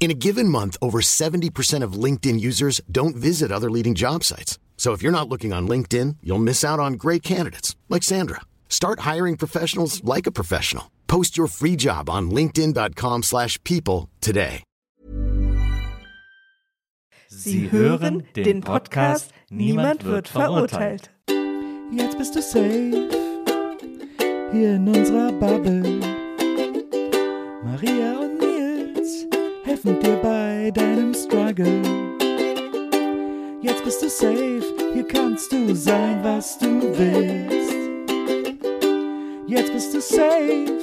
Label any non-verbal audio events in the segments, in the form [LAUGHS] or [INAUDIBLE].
In a given month, over 70% of LinkedIn users don't visit other leading job sites. So if you're not looking on LinkedIn, you'll miss out on great candidates like Sandra. Start hiring professionals like a professional. Post your free job on linkedin.com/people slash people today. Sie hören den Podcast Niemand wird verurteilt. Jetzt bist du safe hier in unserer Bubble. Maria und Nils helfen dir bei deinem Struggle. Jetzt bist du safe, hier kannst du sein, was du willst. Jetzt bist du safe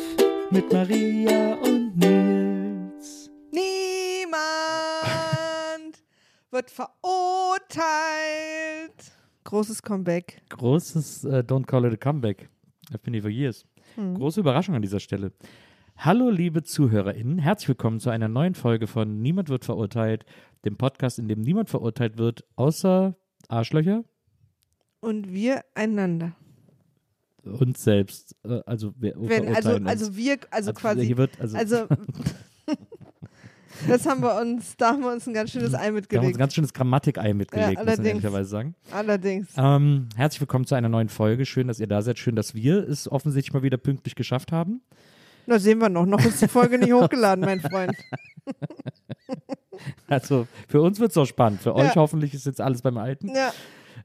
mit Maria und Nils. Niemand wird verurteilt. Großes Comeback. Großes äh, Don't Call It a Comeback. I've been here for years. Große Überraschung an dieser Stelle. Hallo, liebe ZuhörerInnen. Herzlich willkommen zu einer neuen Folge von Niemand wird verurteilt, dem Podcast, in dem niemand verurteilt wird, außer Arschlöcher, Und wir einander. uns selbst. Äh, also, wir Wenn, also, uns. also wir, also quasi. Hier wird, also, Also, [LAUGHS] das haben wir uns, da haben wir uns ein ganz schönes Ei wir haben uns mitgelegt. ein ganz schönes Grammatikei mitgelegt, muss man ehrlicherweise sagen. Allerdings. Ähm, herzlich willkommen zu einer neuen Folge. Schön, dass ihr da seid. Schön, dass wir es offensichtlich mal wieder pünktlich geschafft haben. Na, sehen wir noch. Noch ist die Folge nicht [LAUGHS] hochgeladen, mein Freund. [LAUGHS] Also für uns wird es auch spannend. Für euch Ja. hoffentlich ist jetzt alles beim Alten. Ja,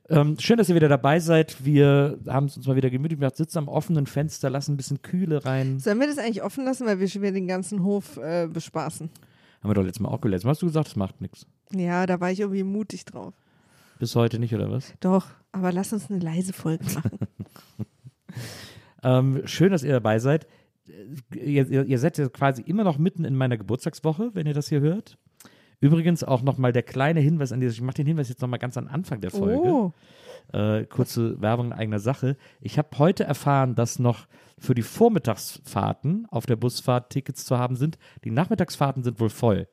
Ähm, schön, dass ihr wieder dabei seid. Wir haben es uns mal wieder gemütlich gemacht, sitzen am offenen Fenster, lassen ein bisschen Kühle rein. sollen wir das eigentlich offen lassen, weil wir schon wieder den ganzen Hof äh, bespaßen? Haben wir doch letztes Mal auch gelernt. Hast du gesagt, das macht nichts. Ja, da war ich irgendwie mutig drauf. Bis heute nicht, oder was? Doch, aber lass uns eine leise Folge machen. [LAUGHS] Ähm, schön, dass ihr dabei seid. Ihr, ihr, ihr seid ja quasi immer noch mitten in meiner Geburtstagswoche, wenn ihr das hier hört. Übrigens auch nochmal der kleine Hinweis an dieses, ich mache den Hinweis jetzt nochmal ganz am Anfang der Folge. Oh, Äh, kurze Werbung in eigener Sache. Ich habe heute erfahren, dass noch für die Vormittagsfahrten auf der Busfahrt Tickets zu haben sind. Die Nachmittagsfahrten sind wohl voll.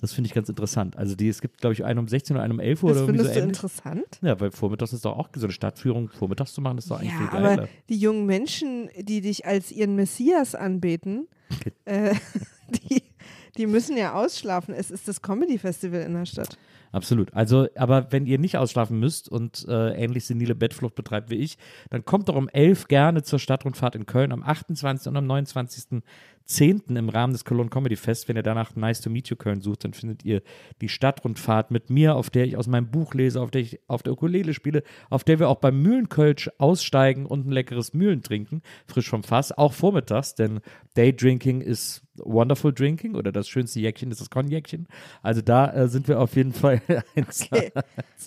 Das finde ich ganz interessant. Also die, es gibt, glaube ich, einen um 16 und einen um 11 Uhr das oder irgendwie so findest du ähnlich. interessant? Ja, weil vormittags ist doch auch so eine Stadtführung vormittags zu machen, ist doch eigentlich Ja, viel aber geiler. die jungen Menschen, die dich als ihren Messias anbeten, äh, [LAUGHS] die, die müssen ja ausschlafen. Es ist das Comedy-Festival in der Stadt. Absolut. Also, aber wenn ihr nicht ausschlafen müsst und äh, ähnlich senile Bettflucht betreibt wie ich, dann kommt doch um 11 gerne zur Stadtrundfahrt in Köln am 28. und am 29.10. im Rahmen des Cologne Comedy Fest. Wenn ihr danach Nice to Meet You Köln sucht, dann findet ihr die Stadtrundfahrt mit mir, auf der ich aus meinem Buch lese, auf der ich auf der Ukulele spiele, auf der wir auch beim Mühlenkölsch aussteigen und ein leckeres Mühlen trinken, frisch vom Fass, auch vormittags, denn Daydrinking ist Wonderful Drinking oder das schönste Jäckchen ist das Konjäckchen. Also da äh, sind wir auf jeden Fall [LAUGHS] eins.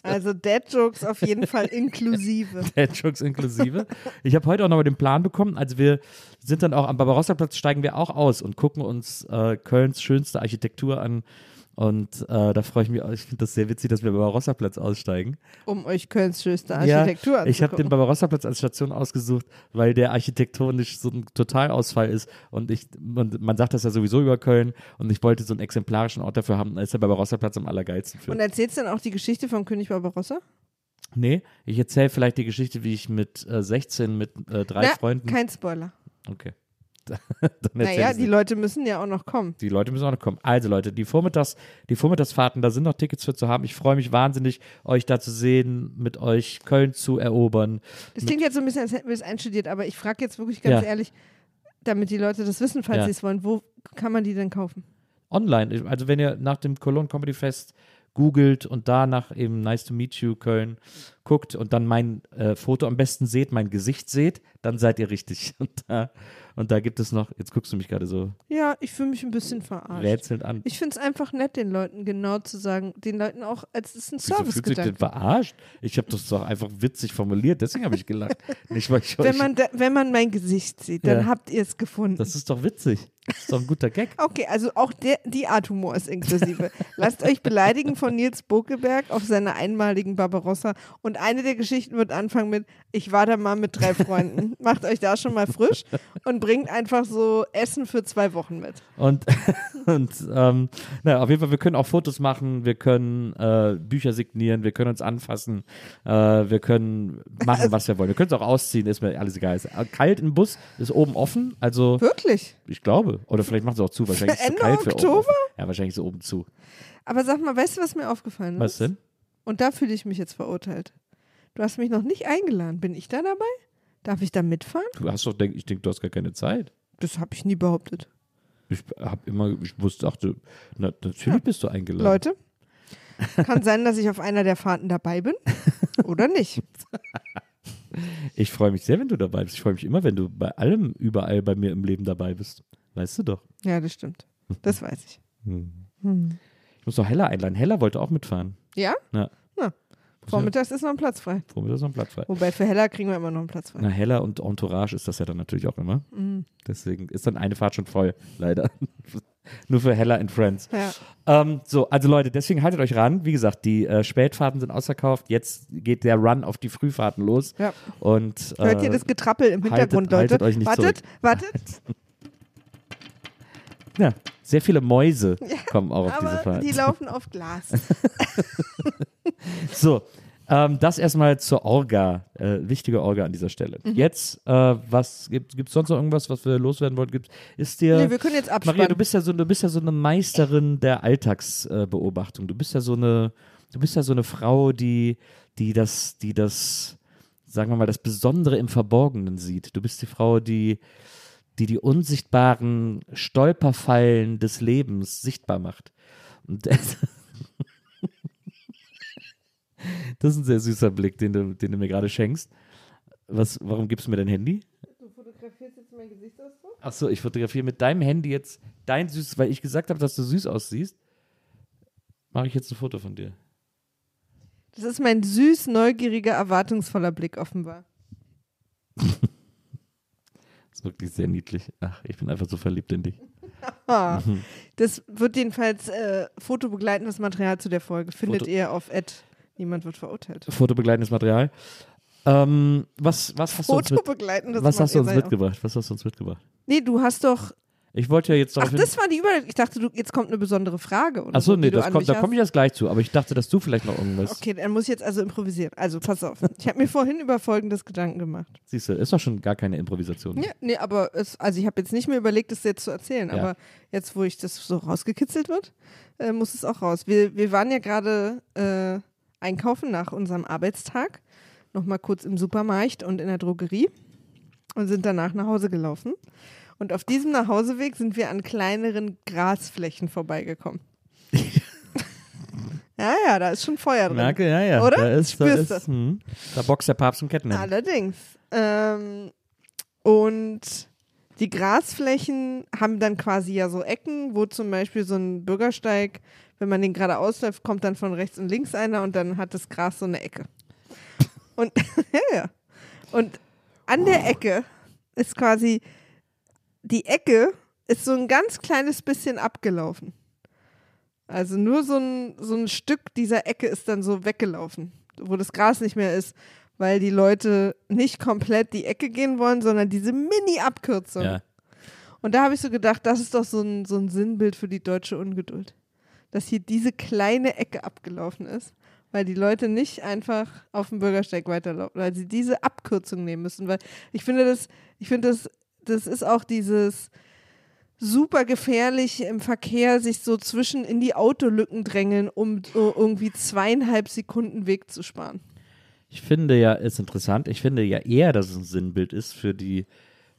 Also Dad-Jokes auf jeden Fall inklusive. [LAUGHS] Dad-Jokes inklusive. Ich habe heute auch nochmal den Plan bekommen. Also wir sind dann auch am Barbarossa-Platz, steigen wir auch aus und gucken uns äh, Kölns schönste Architektur an. Und äh, da freue ich mich, auch. ich finde das sehr witzig, dass wir am Barbarossa-Platz aussteigen. Um euch Kölns schönste Architektur ja, ich habe den. Barbarossa-Platz als Station ausgesucht, weil der architektonisch so ein Totalausfall ist. Und ich, und man sagt das ja sowieso über Köln. Und ich wollte so einen exemplarischen Ort dafür haben. Da ist der Barbarossa-Platz am allergeilsten für. Und erzählst du dann auch die Geschichte vom König Barbarossa? Nee, ich erzähle vielleicht die Geschichte, wie ich mit äh, 16 mit äh, drei Na, Freunden. Kein Spoiler. Okay. [LAUGHS] Naja, die. Leute müssen ja auch noch kommen. die Leute müssen auch noch kommen. Also Leute, die, Vormittags, die Vormittagsfahrten, da sind noch Tickets für zu haben. Ich freue mich wahnsinnig, euch da zu sehen, mit euch Köln zu erobern. Das klingt jetzt so ein bisschen, als hätten wir es einstudiert, aber ich frage jetzt wirklich ganz Ja. ehrlich, damit die Leute das wissen, falls Ja. sie es wollen, wo kann man die denn kaufen? Online. Also wenn ihr nach dem Cologne Comedy Fest googelt und danach eben Nice to Meet You Köln guckt und dann mein äh, Foto am besten seht, mein Gesicht seht, dann seid ihr richtig. [LAUGHS] Und da, und da gibt es noch, jetzt guckst du mich gerade so Ja, ich fühle mich ein bisschen verarscht. rätselnd an. Ich finde es einfach nett, den Leuten genau zu sagen, den Leuten auch, als es ist ein Wieso fühlt sich denn verarscht? Ich habe das doch einfach witzig formuliert, deswegen habe ich gelacht. [LAUGHS] Nicht, weil ich Wenn man, da, wenn man mein Gesicht sieht, dann Ja. habt ihr es gefunden. das ist doch witzig. Ist doch ein guter Gag. Okay, also auch der, die Art Humor ist inklusive. Lasst euch beleidigen von Nils Bokeberg auf seiner einmaligen Barbarossa. Und eine der Geschichten wird anfangen mit, ich war da mal mit drei Freunden. [LAUGHS] Macht euch da schon mal frisch und bringt einfach so Essen für zwei Wochen mit. Und, [LAUGHS] und ähm, naja, auf jeden Fall, wir können auch Fotos machen, wir können äh, Bücher signieren, wir können uns anfassen, äh, wir können machen, was wir wollen. Wir können es auch ausziehen, ist mir alles egal. Ist kalt im Bus, ist oben offen, also Wirklich? ich glaube. Oder vielleicht machen sie auch zu, wahrscheinlich ist es Ende kalt für oben. Oktober? Offen. Ja, wahrscheinlich ist es oben zu. Aber sag mal, weißt du, was mir aufgefallen ist? Was denn? Und da fühle ich mich jetzt verurteilt. Du hast mich noch nicht eingeladen. Bin ich da dabei? Darf ich da mitfahren? Du hast doch, denk, ich denke, du hast gar keine Zeit. Das habe ich nie behauptet. Ich habe immer, ich wusste, dachte, na, natürlich bist du eingeladen. Leute, kann sein, dass ich auf einer der Fahrten dabei bin oder nicht. [LAUGHS] Ich freue mich sehr, wenn du dabei bist. Ich freue mich immer, wenn du bei allem, überall bei mir im Leben dabei bist. Weißt du doch. Ja, das stimmt. Das weiß ich. Hm. Hm. Ich muss noch Hella einladen. Hella wollte auch mitfahren. Ja? Ja. Na, vormittags ist noch ein Platz frei. Womit ist noch ein Platz frei? Wobei für Hella kriegen wir immer noch einen Platz frei. Na, Hella und Entourage ist das ja dann natürlich auch immer. Mhm. Deswegen ist dann eine Fahrt schon voll, leider. [LAUGHS] Nur für Hella and Friends. Ja. Ähm, so, also Leute, deswegen haltet euch ran. Wie gesagt, die äh, Spätfahrten sind ausverkauft. Jetzt geht der Run auf die Frühfahrten los. Ja. Und, Hört ihr äh, das Getrappel im Hintergrund, haltet- haltet Leute? euch nicht wartet, zurück. wartet. [LAUGHS] Ja, sehr viele Mäuse [LAUGHS] kommen auch auf diese Fahrt. die laufen auf Glas. [LAUGHS] So, ähm, das erstmal zur Orga. Äh, wichtige Orga an dieser Stelle. Mhm. Jetzt, äh, was gibt es sonst noch irgendwas, was wir loswerden wollen? Gibt, ist dir. Nee, wir können jetzt abspannen. Maria, du bist ja so, du bist ja so eine Meisterin der Alltagsbeobachtung. Du bist ja so eine, du bist ja so eine Frau, die, die das, die das, sagen wir mal, das Besondere im Verborgenen sieht. Du bist die Frau, die, die die unsichtbaren Stolperfallen des Lebens sichtbar macht. Und [LAUGHS] das, das ist ein sehr süßer Blick, den du, den du mir gerade schenkst. Was, warum gibst du mir dein Handy? Du fotografierst jetzt mein Gesichtsausdruck? Ach so, ich fotografiere mit deinem Handy jetzt dein süßes, weil ich gesagt habe, dass du süß aussiehst. Mache ich jetzt ein Foto von dir. Das ist mein süß, neugieriger, erwartungsvoller Blick offenbar. [LAUGHS] Ist wirklich sehr niedlich. Ach, ich bin einfach so verliebt in dich. [LAUGHS] Das wird jedenfalls äh, fotobegleitendes Material zu der Folge. Findet Foto- ihr auf Ad. Niemand wird verurteilt. Fotobegleitendes Material. Ähm, was, was hast du uns, mit, was hast du uns mitgebracht? Was hast du uns mitgebracht? Nee, du hast doch. Ich wollte ja jetzt Ach, darauf hin. das war die Überleitung. Ich dachte, du, jetzt kommt eine besondere Frage. Oder Achso, so, nee, das kommt, da komme ich erst gleich zu. Aber ich dachte, dass du vielleicht noch irgendwas. Okay, dann muss ich jetzt also improvisieren. Also, pass auf. Ich habe mir vorhin über folgendes Gedanken gemacht. Siehst du, ist doch schon gar keine Improvisation. Ja, nee, aber es, also ich habe jetzt nicht mehr überlegt, das jetzt zu erzählen, Ja. aber jetzt, wo ich das so rausgekitzelt wird, äh, muss es auch raus. Wir, wir waren ja gerade äh, einkaufen nach unserem Arbeitstag, nochmal kurz im Supermarkt und in der Drogerie und sind danach nach Hause gelaufen. Und auf diesem Nachhauseweg sind wir an kleineren Grasflächen vorbeigekommen. [LAUGHS] ja, ja, da ist schon Feuer drin. Merke, ja, ja. Oder? Da, ist, da, Spürst ist, du? hm, da boxt der Papst im Kettenhemd. Allerdings. Ähm, und die Grasflächen haben dann quasi ja so Ecken, wo zum Beispiel so ein Bürgersteig, wenn man den gerade ausläuft, kommt dann von rechts und links einer und dann hat das Gras so eine Ecke. Und, [LAUGHS] ja, ja. Und an der Ecke ist quasi, die Ecke ist so ein ganz kleines bisschen abgelaufen. Also nur so ein, so ein Stück dieser Ecke ist dann so weggelaufen, wo das Gras nicht mehr ist, weil die Leute nicht komplett die Ecke gehen wollen, sondern diese Mini-Abkürzung. Ja. Und da habe ich so gedacht, das ist doch so ein, so ein Sinnbild für die deutsche Ungeduld. Dass hier diese kleine Ecke abgelaufen ist, weil die Leute nicht einfach auf dem Bürgersteig weiterlaufen, weil sie diese Abkürzung nehmen müssen. Weil ich finde das, ich finde das, das ist auch dieses super gefährlich im Verkehr, sich so zwischen in die Autolücken drängeln, um so irgendwie zweieinhalb Sekunden Weg zu sparen. Ich finde ja, ist interessant, ich finde ja eher, dass es ein Sinnbild ist für die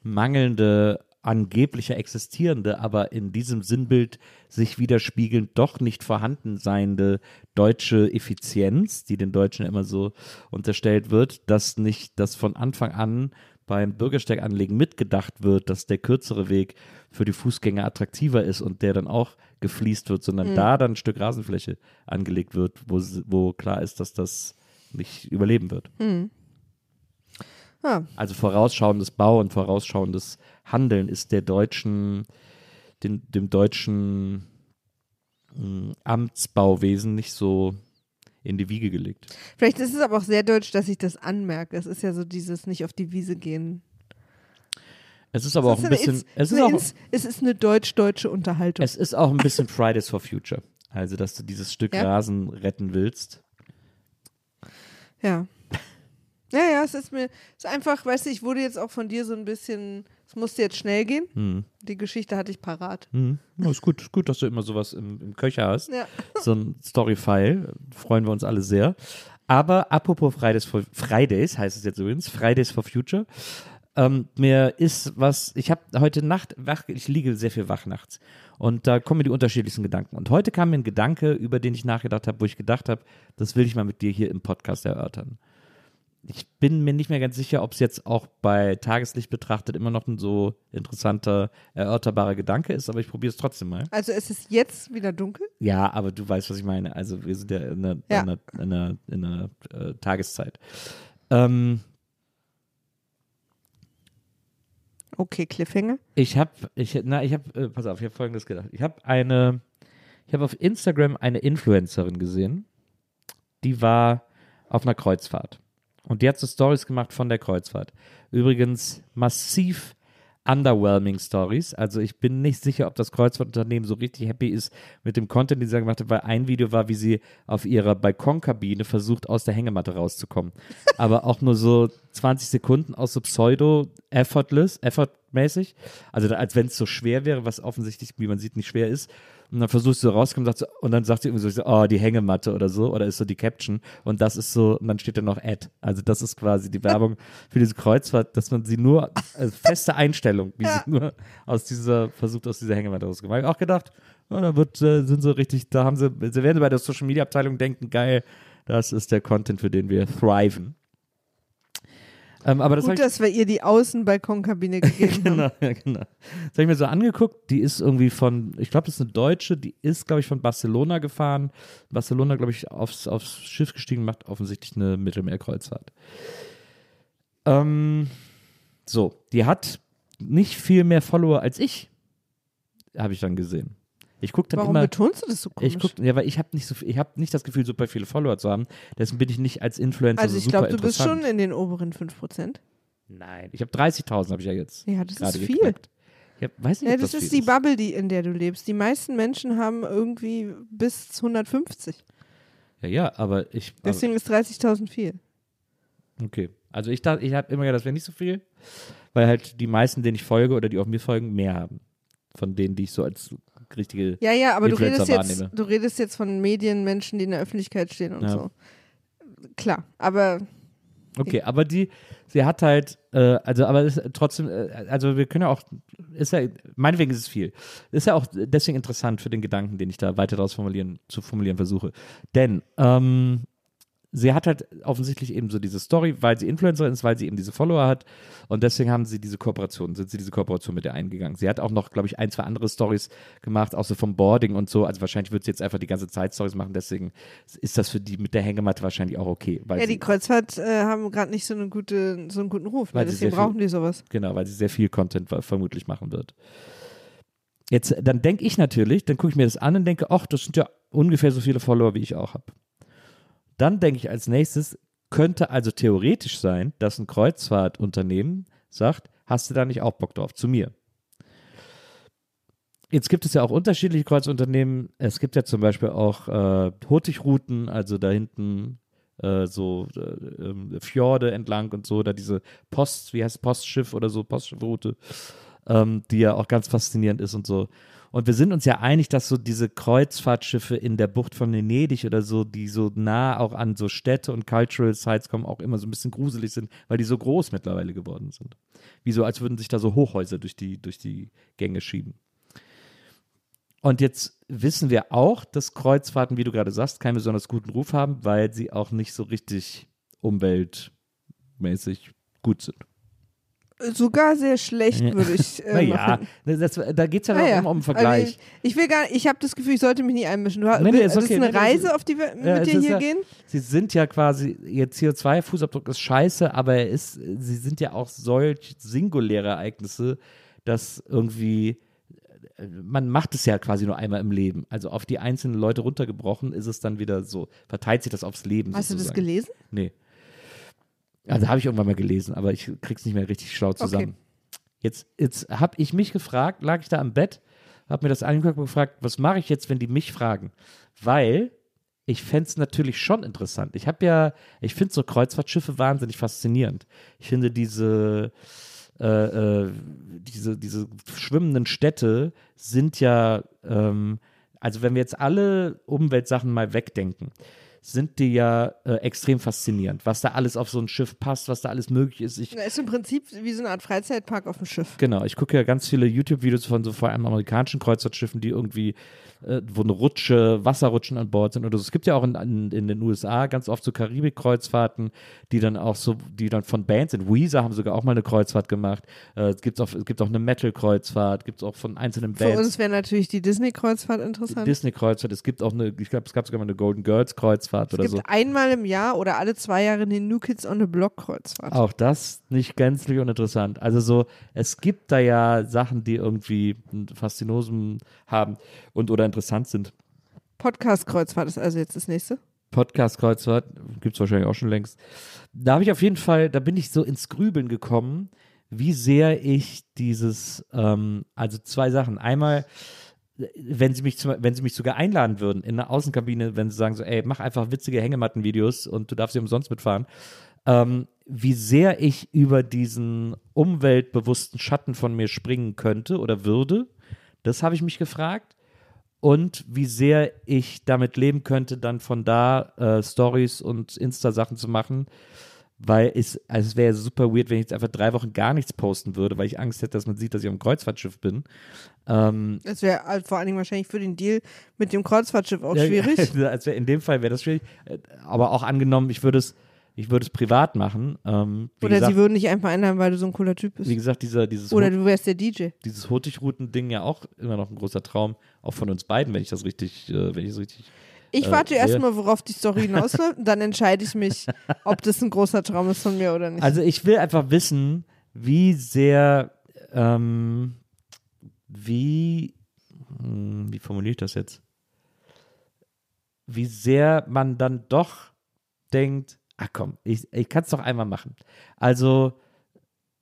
mangelnde angebliche existierende, aber in diesem Sinnbild sich widerspiegelnd doch nicht vorhanden seiende deutsche Effizienz, die den Deutschen immer so unterstellt wird, dass nicht, dass von Anfang an beim Bürgersteiganlegen mitgedacht wird, dass der kürzere Weg für die Fußgänger attraktiver ist und der dann auch gefliest wird, sondern Mhm. da dann ein Stück Rasenfläche angelegt wird, wo, wo klar ist, dass das nicht überleben wird. Hm. Ah, Also vorausschauendes Bau und vorausschauendes Handeln ist der deutschen, den, dem deutschen mh, Amtsbauwesen nicht so in die Wiege gelegt. vielleicht ist es aber auch sehr deutsch, dass ich das anmerke. Es ist ja so dieses nicht auf die Wiese gehen. Es ist aber auch Es ein bisschen, Ins- es ist eine auch, Ins- es ist eine deutsch-deutsche Unterhaltung. es ist auch ein bisschen Fridays for Future. Also, dass du dieses Stück Ja. Rasen retten willst. Ja. Ja, ja, es ist mir, es ist einfach, weißt du, ich wurde jetzt auch von dir so ein bisschen, es musste jetzt schnell gehen. Hm. Die Geschichte hatte ich parat. Hm. Ja, ist gut, ist gut, dass du immer sowas im, im Köcher hast. Ja. So ein Story-File. Freuen wir uns alle sehr. Aber apropos Fridays, for, Fridays heißt es jetzt übrigens, Fridays for Future. Ähm, mir ist was, ich habe heute Nacht wach, ich liege sehr viel wach nachts. Und da kommen mir die unterschiedlichsten Gedanken. Und heute kam mir ein Gedanke, über den ich nachgedacht habe, wo ich gedacht habe, das will ich mal mit dir hier im Podcast erörtern. Ich bin mir nicht mehr ganz sicher, ob es jetzt auch bei Tageslicht betrachtet immer noch ein so interessanter, erörterbarer Gedanke ist, aber ich probiere es trotzdem mal. Also es ist jetzt wieder dunkel. Ja, aber du weißt, was ich meine. Also wir sind ja in einer, Ja. in einer, in einer, in einer äh, Tageszeit. Ähm, Okay, Cliffhanger. ich habe, ich, na, ich habe, äh, pass auf, ich habe Folgendes gedacht. Ich habe eine, ich habe auf Instagram eine Influencerin gesehen, die war auf einer Kreuzfahrt. Und die hat so Stories gemacht von der Kreuzfahrt. Übrigens massiv underwhelming Stories. Also ich bin nicht sicher, ob das Kreuzfahrtunternehmen so richtig happy ist mit dem Content, den sie da gemacht hat, weil ein Video war, wie sie auf ihrer Balkonkabine versucht, aus der Hängematte rauszukommen. [LAUGHS] Aber auch nur so 20 Sekunden aus so pseudo-effortless, effortmäßig. Also als wenn es so schwer wäre, was offensichtlich, wie man sieht, nicht schwer ist. Und dann versuchst du rauszukommen so, und dann sagt sie irgendwie so, oh, die Hängematte oder so, oder ist so die Caption. Und das ist so, und dann steht da noch Ad. Also das ist quasi die Werbung [LAUGHS] für diese Kreuzfahrt, dass man sie nur, also feste Einstellung, wie [LAUGHS] Ja. sie nur aus dieser, versucht aus dieser Hängematte rauszukommen. Hab ich auch gedacht, oh, da wird, äh, sind so richtig, da haben sie, sie werden bei der Social Media Abteilung denken, geil, das ist der Content, für den wir thriven. Ähm, aber das Gut, ich, dass wir ihr die Außenbalkonkabine [LAUGHS] gegeben haben. genau, ja, genau. Das habe ich mir so angeguckt. Die ist irgendwie von, ich glaube, das ist eine Deutsche, die ist, glaube ich, von Barcelona gefahren. Barcelona, glaube ich, aufs, aufs Schiff gestiegen, macht offensichtlich eine Mittelmeerkreuzfahrt. Ähm, so, die hat nicht viel mehr Follower als ich, habe ich dann gesehen. Ich gucke dann Warum immer. betonst du das so komisch? Ich guck, ja, weil ich habe nicht so, ich habe nicht das Gefühl, super viele Follower zu haben. Deswegen bin ich nicht als Influencer also so ich super glaube, du bist schon in den oberen 5%. Nein, ich habe 30.000 habe ich ja jetzt. Ja, das ist viel. geknackt. Ich hab, weiß nicht, Ja, das, das ist die Bubble, die, in der du lebst. Die meisten Menschen haben irgendwie bis 150. Ja, ja, aber ich. Deswegen ist 30.000 viel. Aber, okay. Also ich dachte, ich habe immer gedacht, das wäre nicht so viel, weil halt die meisten, denen ich folge oder die auf mir folgen, mehr haben. Von denen, die ich so als richtige. Ja, ja, aber du redest, jetzt, du redest jetzt von Medienmenschen, die in der Öffentlichkeit stehen und Ja. so. Klar, aber Okay, aber die, sie hat halt, äh, also, aber ist trotzdem, äh, also wir können ja auch, ist ja, meinetwegen ist es viel. Ist ja auch deswegen interessant für den Gedanken, den ich da weiter daraus formulieren, zu formulieren versuche. Denn, ähm, sie hat halt offensichtlich eben so diese Story, weil sie Influencerin ist, weil sie eben diese Follower hat und deswegen haben sie diese Kooperation, sind sie diese Kooperation mit ihr eingegangen. Sie hat auch noch, glaube ich, ein, zwei andere Stories gemacht, auch so vom Boarding und so. Also wahrscheinlich wird sie jetzt einfach die ganze Zeit Stories machen, deswegen ist das für die mit der Hängematte wahrscheinlich auch okay. Weil ja, die Kreuzfahrt äh, haben gerade nicht so, eine gute, so einen guten Ruf. Ne? Deswegen sehr viel- brauchen die sowas. Genau, weil sie sehr viel Content vermutlich machen wird. Jetzt, dann denke ich natürlich, dann gucke ich mir das an und denke, ach, das sind ja ungefähr so viele Follower, wie ich auch habe. Dann denke ich als nächstes, könnte also theoretisch sein, dass ein Kreuzfahrtunternehmen sagt, hast du da nicht auch Bock drauf, zu mir. Jetzt gibt es ja auch unterschiedliche Kreuzunternehmen. Es gibt ja zum Beispiel auch äh, Hurtigrouten, also da hinten äh, so äh, ähm, Fjorde entlang und so, da diese Post, wie heißt Postschiff oder so, Postschiffroute. ähm, die ja auch ganz faszinierend ist und so. Und wir sind uns ja einig, dass so diese Kreuzfahrtschiffe in der Bucht von Venedig oder so, die so nah auch an so Städte und Cultural Sites kommen, auch immer so ein bisschen gruselig sind, weil die so groß mittlerweile geworden sind. Wie so, als würden sich da so Hochhäuser durch die, durch die Gänge schieben. Und jetzt wissen wir auch, dass Kreuzfahrten, wie du gerade sagst, keinen besonders guten Ruf haben, weil sie auch nicht so richtig umweltmäßig gut sind. Sogar sehr schlecht, würde ich [LAUGHS] äh, naja, das, da geht es ja Ah auch ja. immer um einen Also Vergleich. ich, ich will gar ich habe das Gefühl, ich sollte mich nicht einmischen. Du, Nee, nee, das okay. ist eine Nee, Reise, auf die wir mit Ja, es dir hier ja- gehen? Sie sind ja quasi, ihr CO2-Fußabdruck ist scheiße, aber er ist, sie sind ja auch solch singuläre Ereignisse, dass irgendwie, äh, man macht es ja quasi nur einmal im Leben. Also auf die einzelnen Leute runtergebrochen ist es dann wieder so, verteilt sich das aufs Leben. Hast du das sozusagen. gelesen? Nee. Also habe ich irgendwann mal gelesen, aber ich krieg's nicht mehr richtig schlau zusammen. Jetzt, jetzt habe ich mich gefragt, lag ich da am Bett, habe mir das angeguckt und gefragt, was mache ich jetzt, wenn die mich fragen? Weil ich fände es natürlich schon interessant. Ich habe ja, ich finde so Kreuzfahrtschiffe wahnsinnig faszinierend. Ich finde diese, äh, äh, diese, diese schwimmenden Städte sind ja, ähm, also wenn wir jetzt alle Umweltsachen mal wegdenken, sind die ja äh, extrem faszinierend, was da alles auf so ein Schiff passt, was da alles möglich ist. Ich, Na, ist im Prinzip wie so eine Art Freizeitpark auf dem Schiff. Genau, ich gucke ja ganz viele YouTube-Videos von so vor allem amerikanischen Kreuzfahrtschiffen, die irgendwie, äh, wo eine Rutsche, Wasserrutschen an Bord sind oder so. Es gibt ja auch in, in, in den USA ganz oft so Karibik-Kreuzfahrten, die dann auch so, die dann von Bands sind. Weezer haben sogar auch mal eine Kreuzfahrt gemacht. Äh, es, gibt auch, es gibt auch eine Metal-Kreuzfahrt, gibt es auch von einzelnen Für Bands. uns wäre natürlich die Disney-Kreuzfahrt interessant. Disney-Kreuzfahrt, es gibt auch eine, ich glaube, es gab sogar mal eine Golden Girls-Kreuzfahrt es oder gibt so. einmal im Jahr oder alle zwei Jahre eine New Kids on the Block Kreuzfahrt. Auch das nicht gänzlich uninteressant. Also so, es gibt da ja Sachen, die irgendwie ein Faszinosum haben und oder interessant sind. Podcast-Kreuzfahrt ist also jetzt das nächste. Podcast-Kreuzfahrt, gibt es wahrscheinlich auch schon längst. Da habe ich auf jeden Fall, da bin ich so ins Grübeln gekommen, wie sehr ich dieses, ähm, also zwei Sachen. Einmal, wenn sie mich zum, wenn sie mich sogar einladen würden in eine Außenkabine, wenn sie sagen so, ey, mach einfach witzige Hängematten-Videos und du darfst sie umsonst mitfahren, ähm, wie sehr ich über diesen umweltbewussten Schatten von mir springen könnte oder würde, das habe ich mich gefragt. Und wie sehr ich damit leben könnte, dann von da äh, Stories und Insta-Sachen zu machen, weil es, also es wäre super weird, wenn ich jetzt einfach drei Wochen gar nichts posten würde, weil ich Angst hätte, dass man sieht, dass ich auf dem Kreuzfahrtschiff bin. Ähm, Das wäre halt vor allen Dingen wahrscheinlich für den Deal mit dem Kreuzfahrtschiff auch ja, schwierig. [LAUGHS] Also in dem Fall wäre das schwierig, Äh, aber auch angenommen, ich würde es, ich würde es privat machen. Ähm, Oder gesagt, sie würden dich einfach einladen, weil du so ein cooler Typ bist. wie gesagt, dieser, dieses Oder Hut- du wärst der DJ. dieses Hurtigruten-Ding ja auch immer noch ein großer Traum, auch von uns beiden, wenn ich das richtig, äh, wenn ich das richtig. Ich Äh, warte sehe. erstmal, worauf die Story hinausläuft, und dann entscheide ich mich, ob das ein großer Traum ist von mir oder nicht. Also ich will einfach wissen, wie sehr, ähm, wie, hm, wie formuliere ich das jetzt? Wie sehr man dann doch denkt, ach komm, ich, ich kann es doch einmal machen. Also,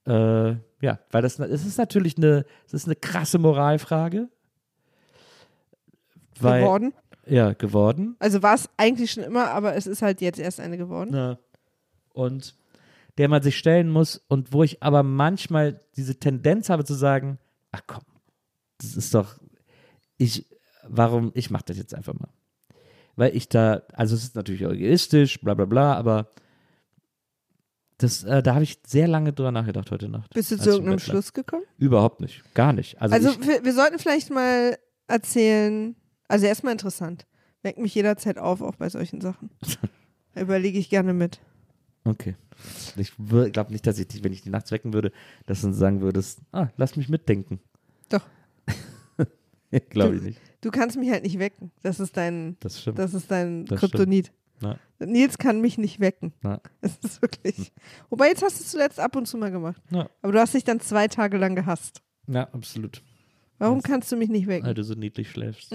äh, ja, weil das, es ist natürlich eine, es ist eine krasse Moralfrage. Weil, geworden. Ja, geworden. Also war es eigentlich schon immer, aber es ist halt jetzt erst eine geworden. Ja. Und der man sich stellen muss und wo ich aber manchmal diese Tendenz habe zu sagen, ach komm, das ist doch, ich, warum, ich mache das jetzt einfach mal. Weil ich da, also es ist natürlich egoistisch, bla bla bla, aber das, äh, da habe ich sehr lange drüber nachgedacht heute Nacht. Bist du zu irgendeinem. Schluss gekommen? Überhaupt nicht, gar nicht. Also, Also ich, wir, wir sollten vielleicht mal erzählen, also erstmal interessant. Weckt mich jederzeit auf, auch bei solchen Sachen. Da [LAUGHS] überlege ich gerne mit. okay. Ich glaube nicht, dass ich dich, wenn ich die nachts wecken würde, dass du sagen würdest, ah, lass mich mitdenken. Doch. [LAUGHS] glaube ich nicht. Du kannst mich halt nicht wecken. Das ist dein, Das stimmt. das ist dein Das Kryptonit. Ja. Nils kann mich nicht wecken. Ja. [LAUGHS] Das ist wirklich. Wobei jetzt hast du es zuletzt ab und zu mal gemacht. Ja. Aber du hast dich dann zwei Tage lang gehasst. Ja, absolut. Warum Das- kannst du mich nicht wecken? Weil du so niedlich schläfst.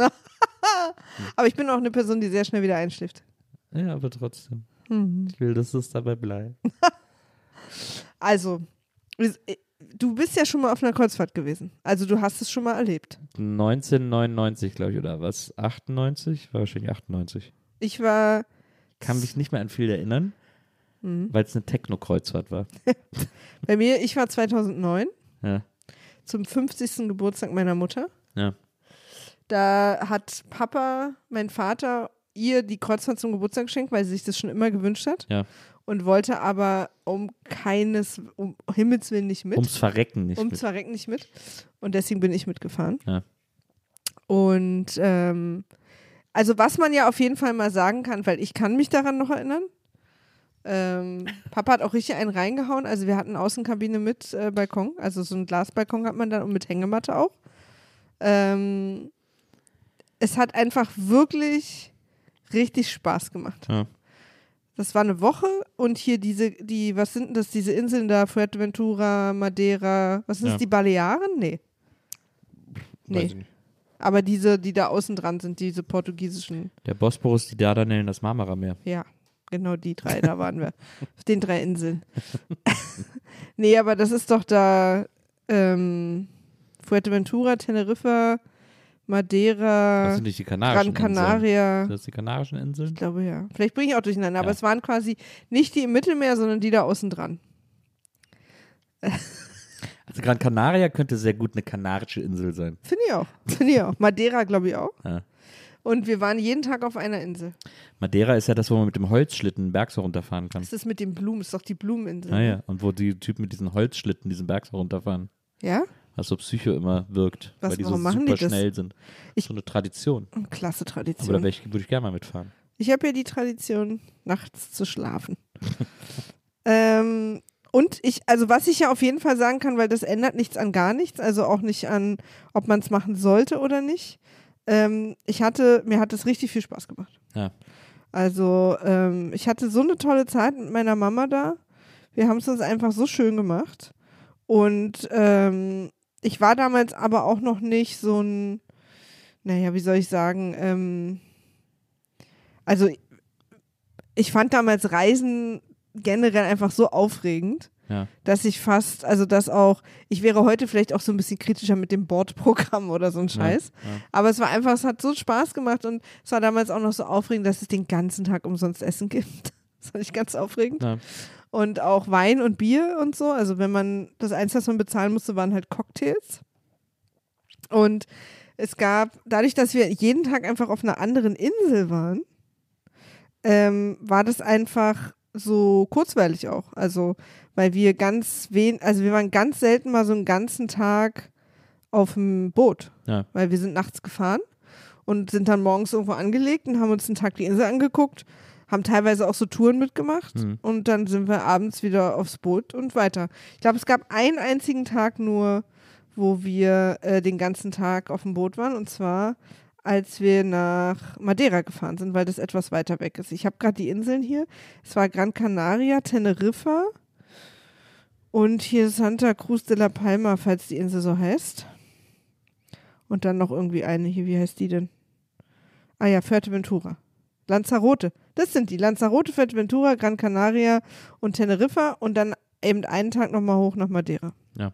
Aber ich bin auch eine Person, die sehr schnell wieder einschläft. Ja, aber trotzdem. Mhm. Ich will, dass es dabei bleibt. [LAUGHS] Also, du bist ja schon mal auf einer Kreuzfahrt gewesen. Also du hast es schon mal erlebt. 1999, glaube ich, oder was? 98? War wahrscheinlich 98. Ich war, Kann mich nicht mehr an viel erinnern, Mhm. weil es eine Techno-Kreuzfahrt war. [LAUGHS] bei mir, ich war 2009. Ja. zum 50. Geburtstag meiner Mutter. Ja. Da hat Papa, mein Vater, ihr die Kreuzfahrt zum Geburtstag geschenkt, weil sie sich das schon immer gewünscht hat. Ja. Und wollte aber um keines, um Himmels Willen nicht mit. Ums Verrecken nicht. ums mit. Verrecken nicht mit. Und deswegen bin ich mitgefahren. Ja. Und ähm, also was man ja auf jeden Fall mal sagen kann, weil ich kann mich daran noch erinnern. Ähm, Papa hat auch richtig einen reingehauen. Also wir hatten Außenkabine mit äh, Balkon, also so ein Glasbalkon hat man dann und mit Hängematte auch. Ähm, es hat einfach wirklich richtig Spaß gemacht. Ja. Das war eine Woche und hier diese, die, was sind denn das, diese Inseln da, Fuerteventura, Madeira, was sind Ja. das, die Balearen? Nee. Nee. Aber diese, die da außen dran sind, diese portugiesischen, Der Bosporus, die Dardanellen, das Marmara-Meer. ja, genau die drei, da waren wir. Auf den drei Inseln. [LAUGHS] nee, aber das ist doch da ähm, Fuerteventura, Teneriffa, Madeira, Das sind nicht die Kanarischen Gran Inseln. Canaria. Sind das die Kanarischen Inseln? Ich glaube ja. Vielleicht bringe ich auch durcheinander, aber Ja. es waren quasi nicht die im Mittelmeer, sondern die da außen dran. [LAUGHS] Also Gran Canaria könnte sehr gut eine kanarische Insel sein. Finde ich auch. Finde ich auch. Madeira, glaube ich auch. Ja. Und wir waren jeden Tag auf einer Insel. Madeira ist ja das, wo man mit dem Holzschlitten einen Berg so runterfahren kann. Das ist mit den Blumen, ist doch die Blumeninsel. Ah ja, und wo die Typen mit diesen Holzschlitten diesen Berg so runterfahren. Ja? Was so Psycho immer wirkt, Was, weil die so super schnell sind. Ich- so eine Tradition. Klasse Aber da Tradition. ich, würde ich gerne mal mitfahren. Ich habe ja die Tradition, nachts zu schlafen. [LAUGHS] ähm, und ich, also was ich ja auf jeden Fall sagen kann, weil das ändert nichts an gar nichts, also auch nicht an, ob man es machen sollte oder nicht. Ähm, ich hatte, mir hat es richtig viel Spaß gemacht. Ja. Also ähm, ich hatte so eine tolle Zeit mit meiner Mama da. Wir haben es uns einfach so schön gemacht. Und ähm, ich war damals aber auch noch nicht so ein, naja, wie soll ich sagen, ähm, also ich fand damals Reisen generell einfach so aufregend, Ja. dass ich fast, also dass auch, ich wäre heute vielleicht auch so ein bisschen kritischer mit dem Bordprogramm [LAUGHS] oder so ein Scheiß. Ja, ja. Aber es war einfach, es hat so Spaß gemacht und es war damals auch noch so aufregend, dass es den ganzen Tag umsonst Essen [LAUGHS] gibt. Das fand ich ganz aufregend. Und auch Wein und Bier und so. Also wenn man, das Einzige, was man bezahlen musste, waren halt Cocktails. Und es gab, dadurch, dass wir jeden Tag einfach auf einer anderen Insel waren, ähm, war das einfach so kurzweilig auch. Also, weil wir ganz wen, also wir waren ganz selten mal so einen ganzen Tag auf dem Boot. Ja. Weil wir sind nachts gefahren und sind dann morgens irgendwo angelegt und haben uns einen Tag die Insel angeguckt, haben teilweise auch so Touren mitgemacht Mhm. und dann sind wir abends wieder aufs Boot und weiter. Ich glaube, es gab einen einzigen Tag nur, wo wir äh, den ganzen Tag auf dem Boot waren und zwar als wir nach Madeira gefahren sind, weil das etwas weiter weg ist. Ich habe gerade die Inseln hier. Es war Gran Canaria, Teneriffa und hier Santa Cruz de la Palma, falls die Insel so heißt. Und dann noch irgendwie eine hier, wie heißt die denn? Ah ja, Fuerteventura. Lanzarote. Das sind die. Lanzarote, Fuerteventura, Gran Canaria und Teneriffa und dann eben einen Tag nochmal hoch nach Madeira. Ja.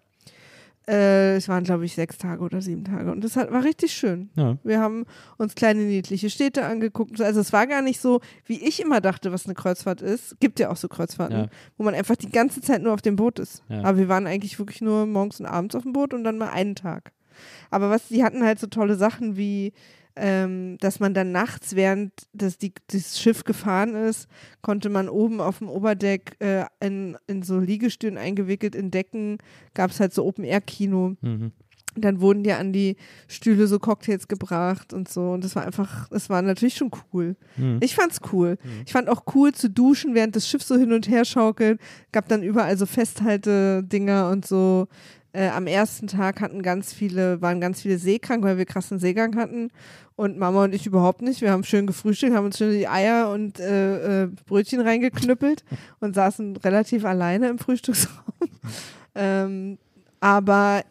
Äh, es waren, glaube ich, sechs Tage oder sieben Tage. Und das hat, war richtig schön. Ja. Wir haben uns kleine niedliche Städte angeguckt. Also es war gar nicht so, wie ich immer dachte, was eine Kreuzfahrt ist. Gibt ja auch so Kreuzfahrten, Ja. wo man einfach die ganze Zeit nur auf dem Boot ist. Ja. Aber wir waren eigentlich wirklich nur morgens und abends auf dem Boot und dann mal einen Tag. Aber was, die hatten halt so tolle Sachen wie, ähm, dass man dann nachts, während das, die, das Schiff gefahren ist, konnte man oben auf dem Oberdeck äh, in, in so Liegestühlen eingewickelt in Decken, gab es halt so Open-Air-Kino. Mhm. Dann wurden dir an die Stühle so Cocktails gebracht und so. Und das war einfach, das war natürlich schon cool. Mhm. Ich fand's cool. Ich fand auch cool zu duschen, während das Schiff so hin und her schaukelt. Gab dann überall so Festhaltedinger und so. Äh, am ersten Tag hatten ganz viele, waren ganz viele seekrank, weil wir krassen Seegang hatten. Und Mama und ich überhaupt nicht. Wir haben schön gefrühstückt, haben uns schön die Eier und äh, äh, Brötchen reingeknüppelt und saßen relativ alleine im Frühstücksraum. [LAUGHS] ähm, aber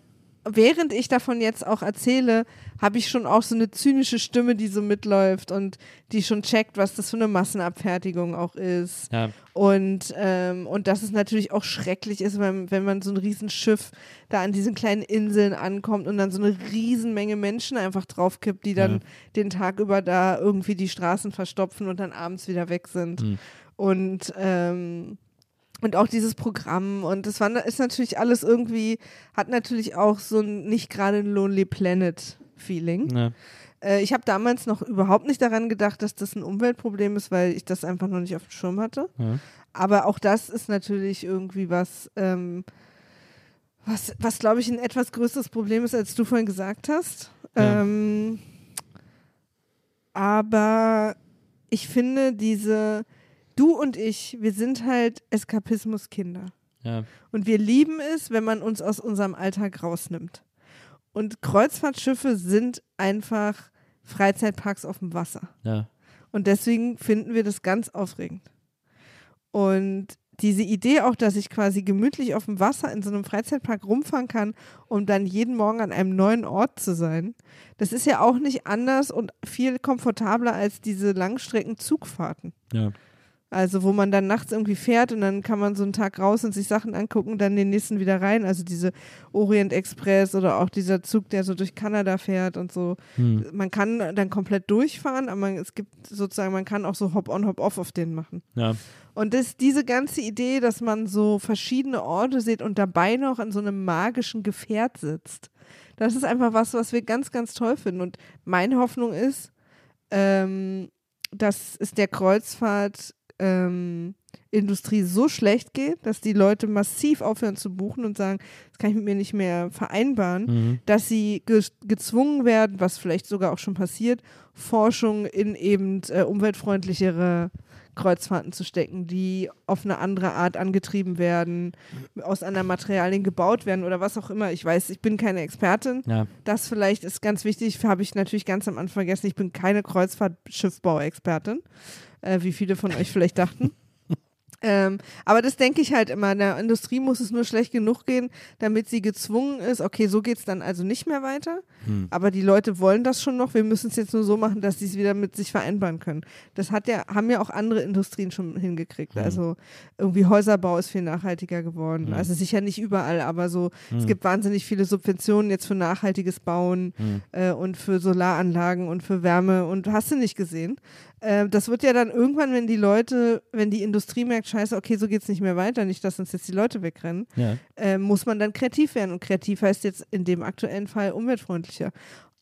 während ich davon jetzt auch erzähle, habe ich schon auch so eine zynische Stimme, die so mitläuft und die schon checkt, was das für eine Massenabfertigung auch ist. Ja. Und, ähm, und dass es natürlich auch schrecklich ist, wenn, wenn man so ein Riesenschiff da an diesen kleinen Inseln ankommt und dann so eine Riesenmenge Menschen einfach draufkippt, die dann Ja. den Tag über da irgendwie die Straßen verstopfen und dann abends wieder weg sind. Mhm. Und ähm, Und auch dieses Programm und das war, ist natürlich alles irgendwie, hat natürlich auch so ein nicht gerade ein Lonely Planet Feeling. Ja. Äh, ich habe damals noch überhaupt nicht daran gedacht, dass das ein Umweltproblem ist, weil ich das einfach noch nicht auf dem Schirm hatte. Ja. Aber auch das ist natürlich irgendwie was, ähm, was, was glaube ich, ein etwas größeres Problem ist, als du vorhin gesagt hast. Ja. Ähm, aber ich finde, diese, du und ich, wir sind halt Eskapismuskinder. Ja. Und wir lieben es, wenn man uns aus unserem Alltag rausnimmt. Und Kreuzfahrtschiffe sind einfach Freizeitparks auf dem Wasser. Ja. Und deswegen finden wir das ganz aufregend. Und diese Idee auch, dass ich quasi gemütlich auf dem Wasser in so einem Freizeitpark rumfahren kann, um dann jeden Morgen an einem neuen Ort zu sein, das ist ja auch nicht anders und viel komfortabler als diese Langstrecken-Zugfahrten. Ja. Also wo man dann nachts irgendwie fährt und dann kann man so einen Tag raus und sich Sachen angucken, dann den nächsten wieder rein. Also diese Orient Express oder auch dieser Zug, der so durch Kanada fährt und so. Hm. Man kann dann komplett durchfahren, aber man, es gibt sozusagen, man kann auch so Hop-on, Hop-off auf denen machen. Ja. Und das, diese ganze Idee, dass man so verschiedene Orte sieht und dabei noch in so einem magischen Gefährt sitzt, das ist einfach was, was wir ganz, ganz toll finden. Und meine Hoffnung ist, ähm, dass es der Kreuzfahrt ähm, Industrie so schlecht geht, dass die Leute massiv aufhören zu buchen und sagen, das kann ich mit mir nicht mehr vereinbaren, Mhm. dass sie ge gezwungen werden, was vielleicht sogar auch schon passiert, Forschung in eben äh, umweltfreundlichere Kreuzfahrten zu stecken, die auf eine andere Art angetrieben werden, aus anderen Materialien gebaut werden oder was auch immer. Ich weiß, ich bin keine Expertin. Ja. Das vielleicht ist ganz wichtig, habe ich natürlich ganz am Anfang vergessen. Ich bin keine Kreuzfahrtschiffbauexpertin, äh, wie viele von euch vielleicht dachten. [LAUGHS] Ähm, aber das denke ich halt immer. Der Industrie muss es nur schlecht genug gehen, damit sie gezwungen ist, okay, so geht es dann also nicht mehr weiter. Hm. Aber die Leute wollen das schon noch. Wir müssen es jetzt nur so machen, dass sie es wieder mit sich vereinbaren können. Das hat ja, haben ja auch andere Industrien schon hingekriegt. Hm. Also irgendwie Häuserbau ist viel nachhaltiger geworden. Hm. Also sicher nicht überall, aber so, es Hm. gibt wahnsinnig viele Subventionen jetzt für nachhaltiges Bauen Hm. äh, und für Solaranlagen und für Wärme und hast du nicht gesehen. Äh, das wird ja dann irgendwann, wenn die Leute, wenn die Industrie merkt, scheiße, okay, so geht es nicht mehr weiter, nicht, dass uns jetzt die Leute wegrennen, Ja. äh, muss man dann kreativ werden. Und kreativ heißt jetzt in dem aktuellen Fall umweltfreundlicher.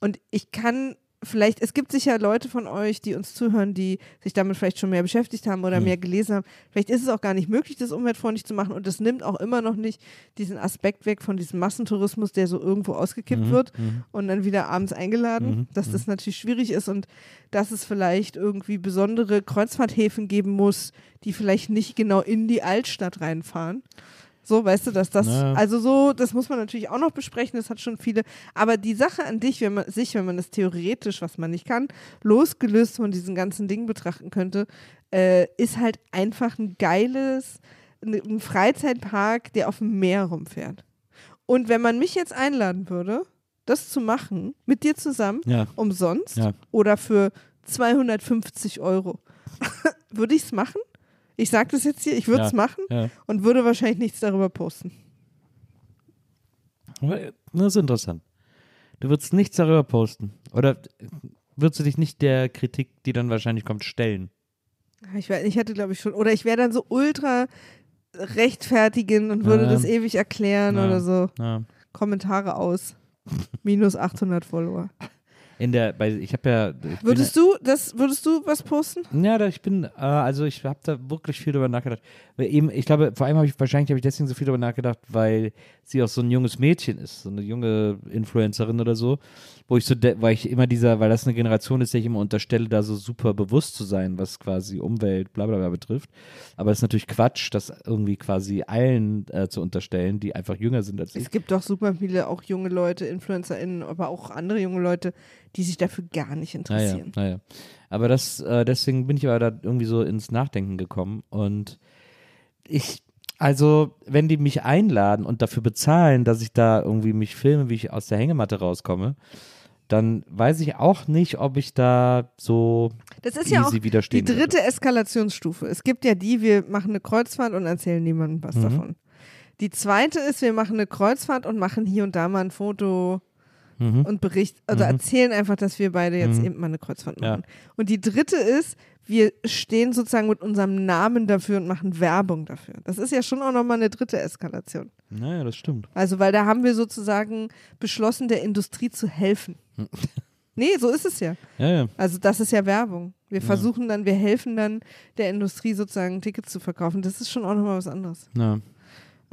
Und ich kann vielleicht, es gibt sicher Leute von euch, die uns zuhören, die sich damit vielleicht schon mehr beschäftigt haben oder Mhm. mehr gelesen haben. Vielleicht ist es auch gar nicht möglich, das umweltfreundlich zu machen. Und das nimmt auch immer noch nicht diesen Aspekt weg von diesem Massentourismus, der so irgendwo ausgekippt Mhm. wird Mhm. und dann wieder abends eingeladen, Mhm. dass das natürlich schwierig ist und dass es vielleicht irgendwie besondere Kreuzfahrthäfen geben muss, die vielleicht nicht genau in die Altstadt reinfahren. So, weißt du, dass das, Ja. also so, das muss man natürlich auch noch besprechen, das hat schon viele, aber die Sache an dich, wenn man sich, wenn man das theoretisch, was man nicht kann, losgelöst von diesen ganzen Dingen betrachten könnte, äh, ist halt einfach ein geiles, ein ein Freizeitpark, der auf dem Meer rumfährt. Und wenn man mich jetzt einladen würde, das zu machen, mit dir zusammen, Ja. umsonst Ja. oder für 250 Euro, [LAUGHS] würde ich es machen? Ich sage das jetzt hier, ich würde es Ja. machen Ja. und würde wahrscheinlich nichts darüber posten. Das ist interessant. Du würdest nichts darüber posten. Oder würdest du dich nicht der Kritik, die dann wahrscheinlich kommt, stellen? Ich, wär, ich hätte, glaube ich, schon, oder ich wäre dann so ultra rechtfertigen und würde Ja. das ewig erklären oder so. Kommentare aus. Minus 800 Follower. In der, bei, ich habe ja. ich Würdest du das, würdest du was posten? Ja, da, ich bin, äh, also ich habe da wirklich viel drüber nachgedacht. Weil eben, ich glaube, vor allem habe ich, wahrscheinlich habe ich deswegen so viel drüber nachgedacht, weil sie auch so ein junges Mädchen ist, so eine junge Influencerin oder so, wo ich so, de- weil ich immer dieser, weil das eine Generation ist, der ich immer unterstelle, da so super bewusst zu sein, was quasi Umwelt, bla bla bla betrifft. Aber es ist natürlich Quatsch, das irgendwie quasi allen äh, zu unterstellen, die einfach jünger sind als ich. Es gibt doch super viele auch junge Leute, InfluencerInnen, aber auch andere junge Leute, die sich dafür gar nicht Naja, interessieren. naja. Aber das, äh, deswegen bin ich aber da irgendwie so ins Nachdenken gekommen und ich, also, wenn die mich einladen und dafür bezahlen, dass ich da irgendwie mich filme, wie ich aus der Hängematte rauskomme, dann weiß ich auch nicht, ob ich da so Das ist easy ja auch die widerstehen dritte Eskalationsstufe. Es gibt ja die, wir machen eine Kreuzfahrt und erzählen niemandem was Mhm. davon. Die zweite ist, wir machen eine Kreuzfahrt und machen hier und da mal ein Foto Mhm. und bericht, also Mhm. erzählen einfach, dass wir beide jetzt Mhm. eben mal eine Kreuzfahrt Ja. machen. Und die dritte ist, wir stehen sozusagen mit unserem Namen dafür und machen Werbung dafür. Das ist ja schon auch nochmal eine dritte Eskalation. Naja, das stimmt. Also, weil da haben wir sozusagen beschlossen, der Industrie zu helfen. [LAUGHS] nee, so ist es ja. Ja, ja. Also, das ist ja Werbung. Wir versuchen dann, wir helfen dann der Industrie sozusagen Tickets zu verkaufen. Das ist schon auch nochmal was anderes. ja.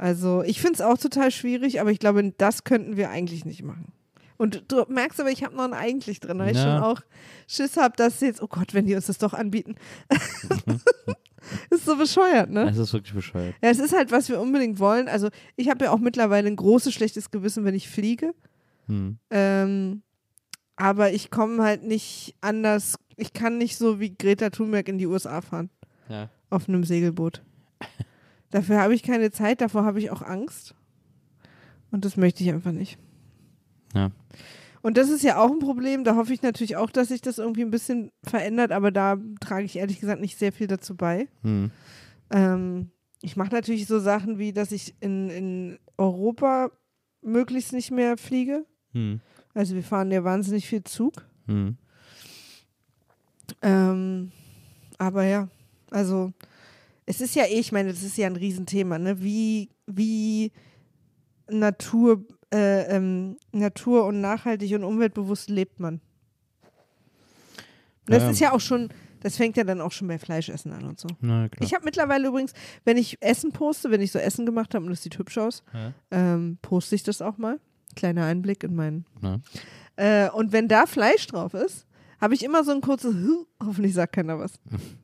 Also, ich finde es auch total schwierig, aber ich glaube, das könnten wir eigentlich nicht machen. Und du merkst aber, ich habe noch ein eigentlich drin, weil ich schon auch Schiss habe, dass jetzt, oh Gott, wenn die uns das doch anbieten. [LAUGHS] ist so bescheuert, ne? Es ist wirklich bescheuert. Ja, es ist halt, was wir unbedingt wollen. Also, ich habe ja auch mittlerweile ein großes schlechtes Gewissen, wenn ich fliege. Hm. Ähm, aber ich komme halt nicht anders. Ich kann nicht so wie Greta Thunberg in die USA fahren. Ja. Auf einem Segelboot. [LAUGHS] Dafür habe ich keine Zeit, davor habe ich auch Angst. Und das möchte ich einfach nicht. Ja. Und das ist ja auch ein Problem. Da hoffe ich natürlich auch, dass sich das irgendwie ein bisschen verändert, aber da trage ich ehrlich gesagt nicht sehr viel dazu bei. Hm. Ähm, ich mache natürlich so Sachen wie, dass ich in, in Europa möglichst nicht mehr fliege. Hm. Also wir fahren ja wahnsinnig viel Zug. Hm. Ähm, aber ja, also es ist ja eh, ich meine, das ist ja ein Riesenthema, ne? Wie, wie Natur, äh, ähm, Natur und nachhaltig und umweltbewusst lebt man. Das Ja. ist ja auch schon, das fängt ja dann auch schon bei Fleischessen an und so. Na. Ich habe mittlerweile übrigens, wenn ich Essen poste, wenn ich so Essen gemacht habe und es sieht hübsch aus, Ja. ähm, poste ich das auch mal. Kleiner Einblick in meinen. Äh, und wenn da Fleisch drauf ist, habe ich immer so ein kurzes, hoffentlich sagt keiner was. [LAUGHS]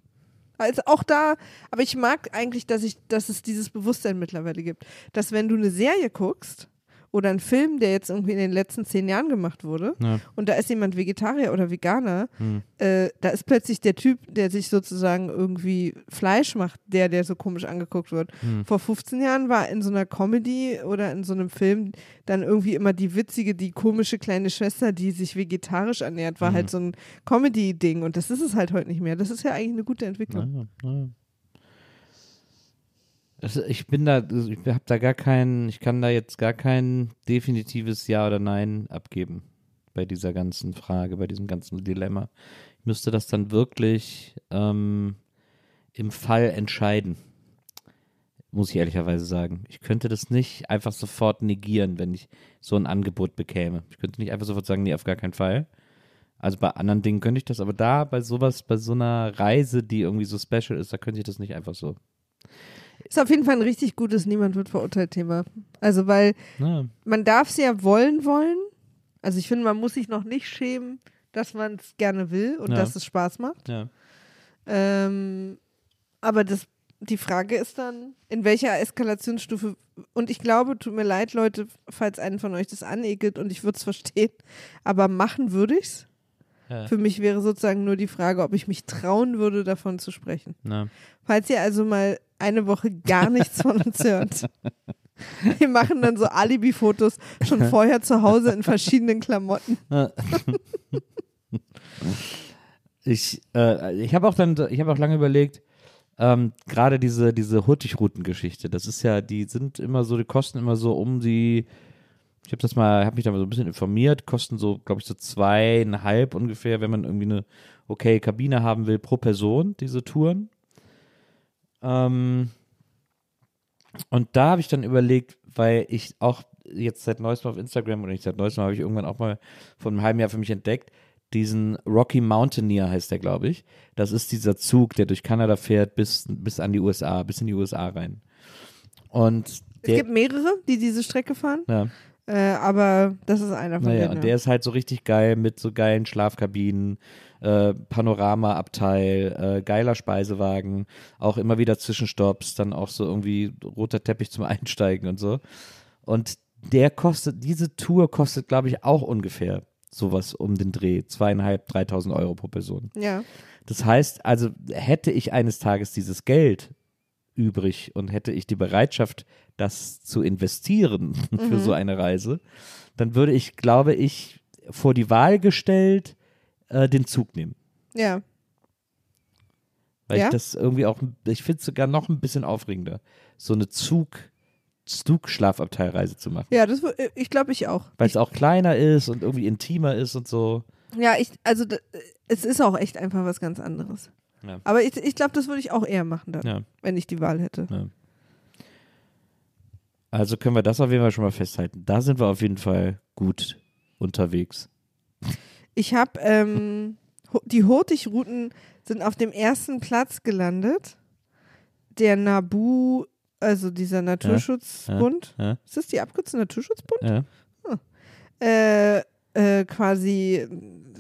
Also auch da, aber ich mag eigentlich, dass ich, dass es dieses Bewusstsein mittlerweile gibt, dass wenn du eine Serie guckst oder einen Film, der jetzt irgendwie in den letzten zehn Jahren gemacht wurde, Ja. und da ist jemand Vegetarier oder Veganer, Hm. äh, da ist plötzlich der Typ, der sich sozusagen irgendwie Fleisch macht, der, der so komisch angeguckt wird. Hm. Vor 15 Jahren war in so einer Comedy oder in so einem Film dann irgendwie immer die witzige, die komische kleine Schwester, die sich vegetarisch ernährt, war Mhm. halt so ein Comedy-Ding und das ist es halt heute nicht mehr. Das ist ja eigentlich eine gute Entwicklung. Naja, naja. Also ich bin da, ich habe da gar kein, ich kann da jetzt gar kein definitives Ja oder Nein abgeben bei dieser ganzen Frage, bei diesem ganzen Dilemma. Ich müsste das dann wirklich ähm, im Fall entscheiden, muss ich ehrlicherweise sagen. Ich könnte das nicht einfach sofort negieren, wenn ich so ein Angebot bekäme. Ich könnte nicht einfach sofort sagen, nee, auf gar keinen Fall. Also bei anderen Dingen könnte ich das, aber da bei sowas, bei so einer Reise, die irgendwie so special ist, da könnte ich das nicht einfach so. Ist auf jeden Fall ein richtig gutes Niemand wird verurteilt Thema. Also weil Ja, man darf es ja wollen wollen. Also ich finde, man muss sich noch nicht schämen, dass man es gerne will und Ja. dass es Spaß macht. ja. Ähm, aber das, die Frage ist dann, in welcher Eskalationsstufe, und ich glaube, tut mir leid, Leute, falls einen von euch das anekelt und ich würde es verstehen, aber machen würde ich's. Ja. Für mich wäre sozusagen nur die Frage, ob ich mich trauen würde, davon zu sprechen. Na, Falls ihr also mal eine Woche gar nichts von uns hört. Wir machen dann so Alibi-Fotos schon [LAUGHS] vorher zu Hause in verschiedenen Klamotten. [LAUGHS] ich äh, ich habe auch dann, ich habe auch lange überlegt, ähm, gerade diese, diese Hurtigruten-Geschichte, das ist ja, die sind immer so, die kosten immer so um die, ich habe das mal, habe mich da mal so ein bisschen informiert, kosten so, glaube ich, so zweieinhalb ungefähr, wenn man irgendwie eine okay Kabine haben will pro Person, diese Touren. Ähm, und da habe ich dann überlegt, weil ich auch jetzt seit neuestem auf Instagram oder nicht seit neuestem habe ich irgendwann auch mal vor einem halben Jahr für mich entdeckt, diesen Rocky Mountaineer heißt der, glaube ich. Das ist dieser Zug, der durch Kanada fährt bis, bis an die USA, bis in die USA rein. Und Es gibt mehrere, die diese Strecke fahren, ja, äh, aber das ist einer von naja, denen. und ja. der ist halt so richtig geil mit so geilen Schlafkabinen, äh, Panoramaabteil, äh, geiler Speisewagen, auch immer wieder Zwischenstopps, dann auch so irgendwie roter Teppich zum [LAUGHS] Einsteigen und so. Und der kostet, diese Tour kostet, glaube ich, auch ungefähr sowas um den Dreh, zweieinhalb, dreitausend Euro pro Person. ja. Das heißt, also hätte ich eines Tages dieses Geld übrig und hätte ich die Bereitschaft, das zu investieren [LAUGHS] für so eine Reise, dann würde ich, glaube ich, vor die Wahl gestellt, äh, den Zug nehmen. Ja. Weil Ja? ich das irgendwie auch, ich finde es sogar noch ein bisschen aufregender. So eine Zug, Stug-Schlafabteilreise zu machen. Ja, das, äh, ich glaube ich auch. Weil es auch kleiner ist und irgendwie intimer ist und so. Ja, ich, also es ist auch echt einfach was ganz anderes. Ja. Aber ich, ich glaube, das würde ich auch eher machen dann, Ja. wenn ich die Wahl hätte. Also können wir das auf jeden Fall schon mal festhalten. Da sind wir auf jeden Fall gut unterwegs. Ich habe, ähm, die Hurtigruten sind auf dem ersten Platz gelandet. Der Nabu, also dieser Naturschutzbund. Ja, Ist das die Abkürzung Naturschutzbund? ja. Äh, äh, quasi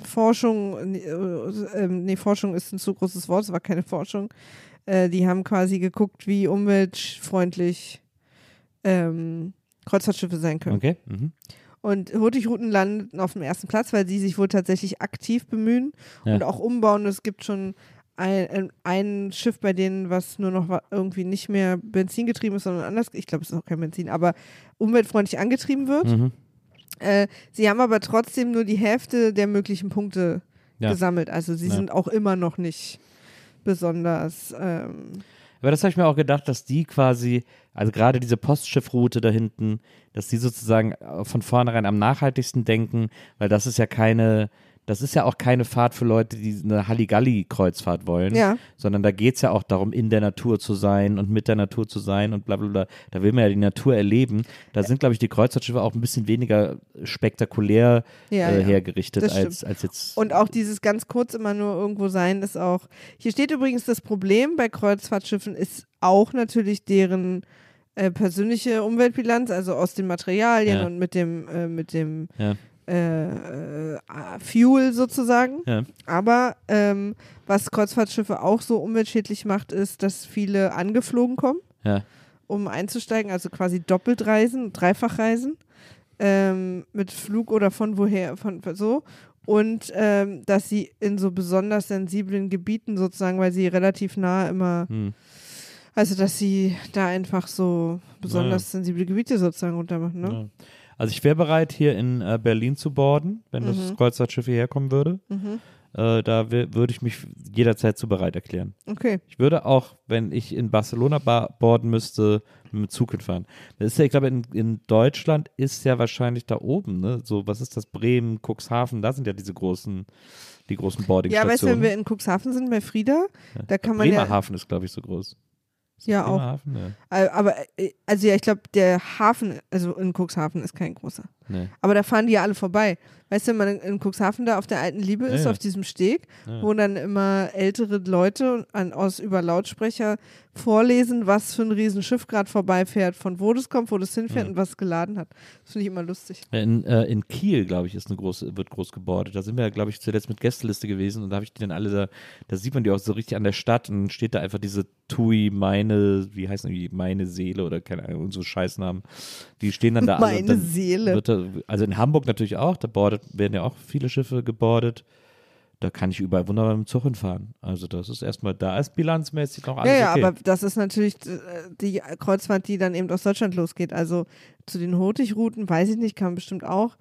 Forschung, nee, äh, ähm, nee, Forschung ist ein zu großes Wort, es war keine Forschung. Äh, die haben quasi geguckt, wie umweltfreundlich ähm, Kreuzfahrtschiffe sein können. Okay. Mhm. Und Hurtigruten landen auf dem ersten Platz, weil sie sich wohl tatsächlich aktiv bemühen Ja. und auch umbauen. Es gibt schon ein, ein, Schiff bei denen, was nur noch irgendwie nicht mehr benzingetrieben ist, sondern anders, ich glaube, es ist auch kein Benzin, aber umweltfreundlich angetrieben wird. Mhm. Äh, sie haben aber trotzdem nur die Hälfte der möglichen Punkte Ja. gesammelt. Also sie Ja. sind auch immer noch nicht besonders. Ähm, Aber das habe ich mir auch gedacht, dass die quasi, also gerade diese Postschiffroute da hinten, dass die sozusagen äh, von vornherein am nachhaltigsten denken, weil das ist ja keine, das ist ja auch keine Fahrt für Leute, die eine Halligalli-Kreuzfahrt wollen, Ja. sondern da geht es ja auch darum, in der Natur zu sein und mit der Natur zu sein und bla bla bla. Da will man ja die Natur erleben. Da sind, glaube ich, die Kreuzfahrtschiffe auch ein bisschen weniger spektakulär Ja, äh, hergerichtet als, als jetzt. Und auch dieses ganz kurz immer nur irgendwo sein ist auch. Hier steht übrigens, das Problem bei Kreuzfahrtschiffen ist auch natürlich deren äh, persönliche Umweltbilanz, also aus den Materialien Ja. und mit dem, äh, mit dem Ja. Äh, äh, Fuel sozusagen. Ja. Aber ähm, was Kreuzfahrtschiffe auch so umweltschädlich macht, ist, dass viele angeflogen kommen, Ja. um einzusteigen, also quasi doppelt reisen, dreifach reisen, ähm, mit Flug oder von woher, von so. Und ähm, dass sie in so besonders sensiblen Gebieten sozusagen, weil sie relativ nah immer, Hm. also dass sie da einfach so besonders sensible Gebiete sozusagen runtermachen, ne? Ja. Also ich wäre bereit, hier in äh, Berlin zu boarden, wenn das Mhm. Kreuzfahrtschiff hierher kommen würde. Mhm. Äh, da würde ich mich jederzeit zu bereit erklären. Okay. Ich würde auch, wenn ich in Barcelona ba boarden müsste, mit dem Zug hinfahren. Das ist ja, ich glaube, in, in Deutschland ist ja wahrscheinlich da oben, ne? So, was ist das? Bremen, Cuxhaven, da sind ja diese großen, die großen Ja, Boardingstationen. weißt du, wenn wir in Cuxhaven sind bei Frieda, da kann man ja, Bremerhaven ist, glaube ich, so groß. Ja, auch. Bremerhaven? Ja. äh, aber äh, also ja, ich glaube, der Hafen, also in Cuxhaven ist kein großer. Nee. Aber da fahren die ja alle vorbei. Weißt du, wenn man in- Cuxhaven da auf der alten Liebe ist, Ja, ja. auf diesem Steg, Ja. wo dann immer ältere Leute an, aus über Lautsprecher vorlesen, was für ein Riesenschiff gerade vorbeifährt, von wo das kommt, wo das hinfährt und was geladen hat. Das finde ich immer lustig. In, äh, in Kiel, glaube ich, ist eine große, wird groß gebordet. Da sind wir, glaube ich, zuletzt mit Gästeliste gewesen und da habe ich die dann alle da, da sieht man die auch so richtig an der Stadt und dann steht da einfach diese Tui, meine, wie heißen die, meine Seele oder keine Ahnung, so Scheißnamen. Die stehen dann da alle. und Meine Seele. Da, also in Hamburg natürlich auch, da bordet, werden ja auch viele Schiffe gebordet. Da kann ich überall wunderbar mit dem Zug hinfahren. Also das ist erstmal, da ist bilanzmäßig noch alles Ja, ja, okay. aber das ist natürlich äh, die Kreuzfahrt, die dann eben aus Deutschland losgeht. Also zu den Hurtigruten, weiß ich nicht, kann man bestimmt auch.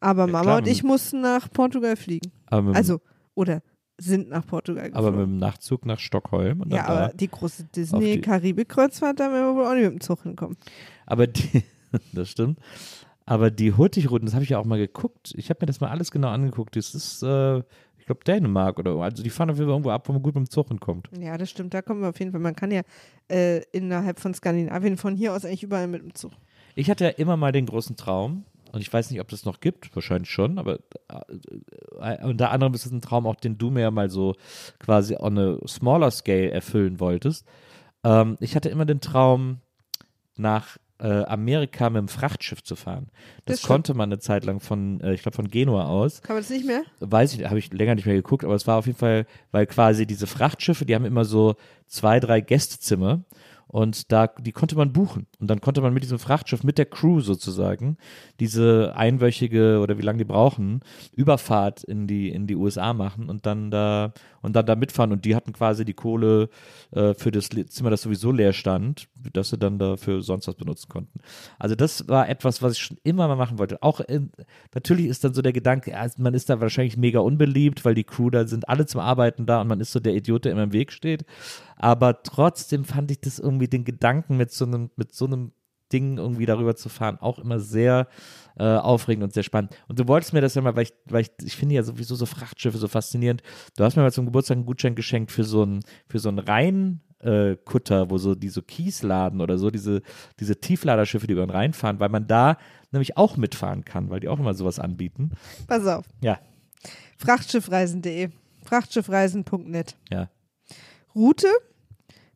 Aber Ja, Mama klar, und ich mussten nach Portugal fliegen. Also, oder sind nach Portugal aber mit geflogen. dem Nachtzug nach Stockholm. Und dann ja, aber die große Disney-Karibik-Kreuzfahrt, da werden wir wohl auch nicht mit dem Zug hinkommen. Aber die, [LAUGHS] das stimmt. Aber die Hurtigruten, das habe ich ja auch mal geguckt. Ich habe mir das mal alles genau angeguckt. Das ist, äh, ich glaube, Dänemark oder also die fahren auf jeden Fall irgendwo ab, wo man gut mit dem Zug hinkommt. Ja, das stimmt, da kommen wir auf jeden Fall. Man kann ja äh, innerhalb von Skandinavien von hier aus eigentlich überall mit dem Zug. Ich hatte ja immer mal den großen Traum, und ich weiß nicht, ob das noch gibt, wahrscheinlich schon, aber äh, unter anderem ist es ein Traum auch, den du mir ja mal so quasi on a smaller scale erfüllen wolltest. Ähm, ich hatte immer den Traum, nach Amerika mit dem Frachtschiff zu fahren. Das, Das konnte man eine Zeit lang von, äh, ich glaube, von Genua aus. Kann man das nicht mehr? weiß ich, habe ich länger nicht mehr geguckt, aber es war auf jeden Fall, weil quasi diese Frachtschiffe, die haben immer so zwei, drei Gästezimmer und da, die konnte man buchen. Und dann konnte man mit diesem Frachtschiff, mit der Crew sozusagen, diese einwöchige oder wie lange die brauchen, Überfahrt in die, in die USA machen und dann da, und dann da mitfahren. Und die hatten quasi die Kohle äh, für das Zimmer, das sowieso leer stand, dass sie dann dafür sonst was benutzen konnten. Also das war etwas, was ich schon immer mal machen wollte. Auch in, natürlich ist dann so der Gedanke, man ist da wahrscheinlich mega unbeliebt, weil die Crew da sind alle zum Arbeiten da und man ist so der Idiot, der immer im Weg steht. Aber trotzdem fand ich das irgendwie den Gedanken mit so einem, mit so einem Ding irgendwie darüber zu fahren, auch immer sehr äh, aufregend und sehr spannend. Und du wolltest mir das ja mal, weil ich, weil ich, ich finde ja sowieso so Frachtschiffe so faszinierend. Du hast mir mal zum Geburtstag einen Gutschein geschenkt für so einen, für so einen Rhein, äh, Kutter, wo so die so Kies laden oder so, diese, diese Tiefladerschiffe, die über den Rhein fahren, weil man da nämlich auch mitfahren kann, weil die auch immer sowas anbieten. Pass auf. Ja, Frachtschiffreisen.de. Frachtschiffreisen.net. ja. Route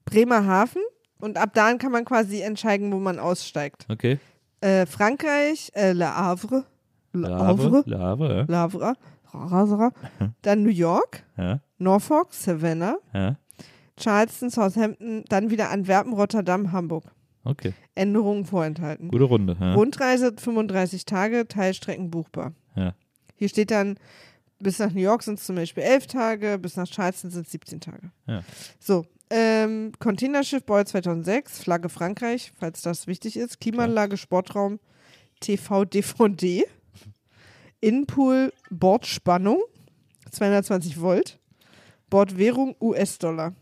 Bremerhaven und ab da kann man quasi entscheiden, wo man aussteigt. Okay. Äh, Frankreich, äh, Le Havre. Le Le Havre. Le Havre, Le Havre. Havre. Dann New York, ja. Norfolk, Savannah, ja. Charleston, Southampton, dann wieder Antwerpen, Rotterdam, Hamburg. Okay. Änderungen vorenthalten. Gute Runde. Ja. Rundreise 35 Tage, Teilstrecken buchbar. Ja. Hier steht dann, bis nach New York sind es zum Beispiel 11 Tage, bis nach Charleston sind es 17 Tage. Ja. So, ähm, Containerschiff Boy 2006, Flagge Frankreich, falls das wichtig ist, Klimaanlage, Sportraum, TV, DVD, Innenpool, Bordspannung, 220 Volt, Bordwährung US-Dollar.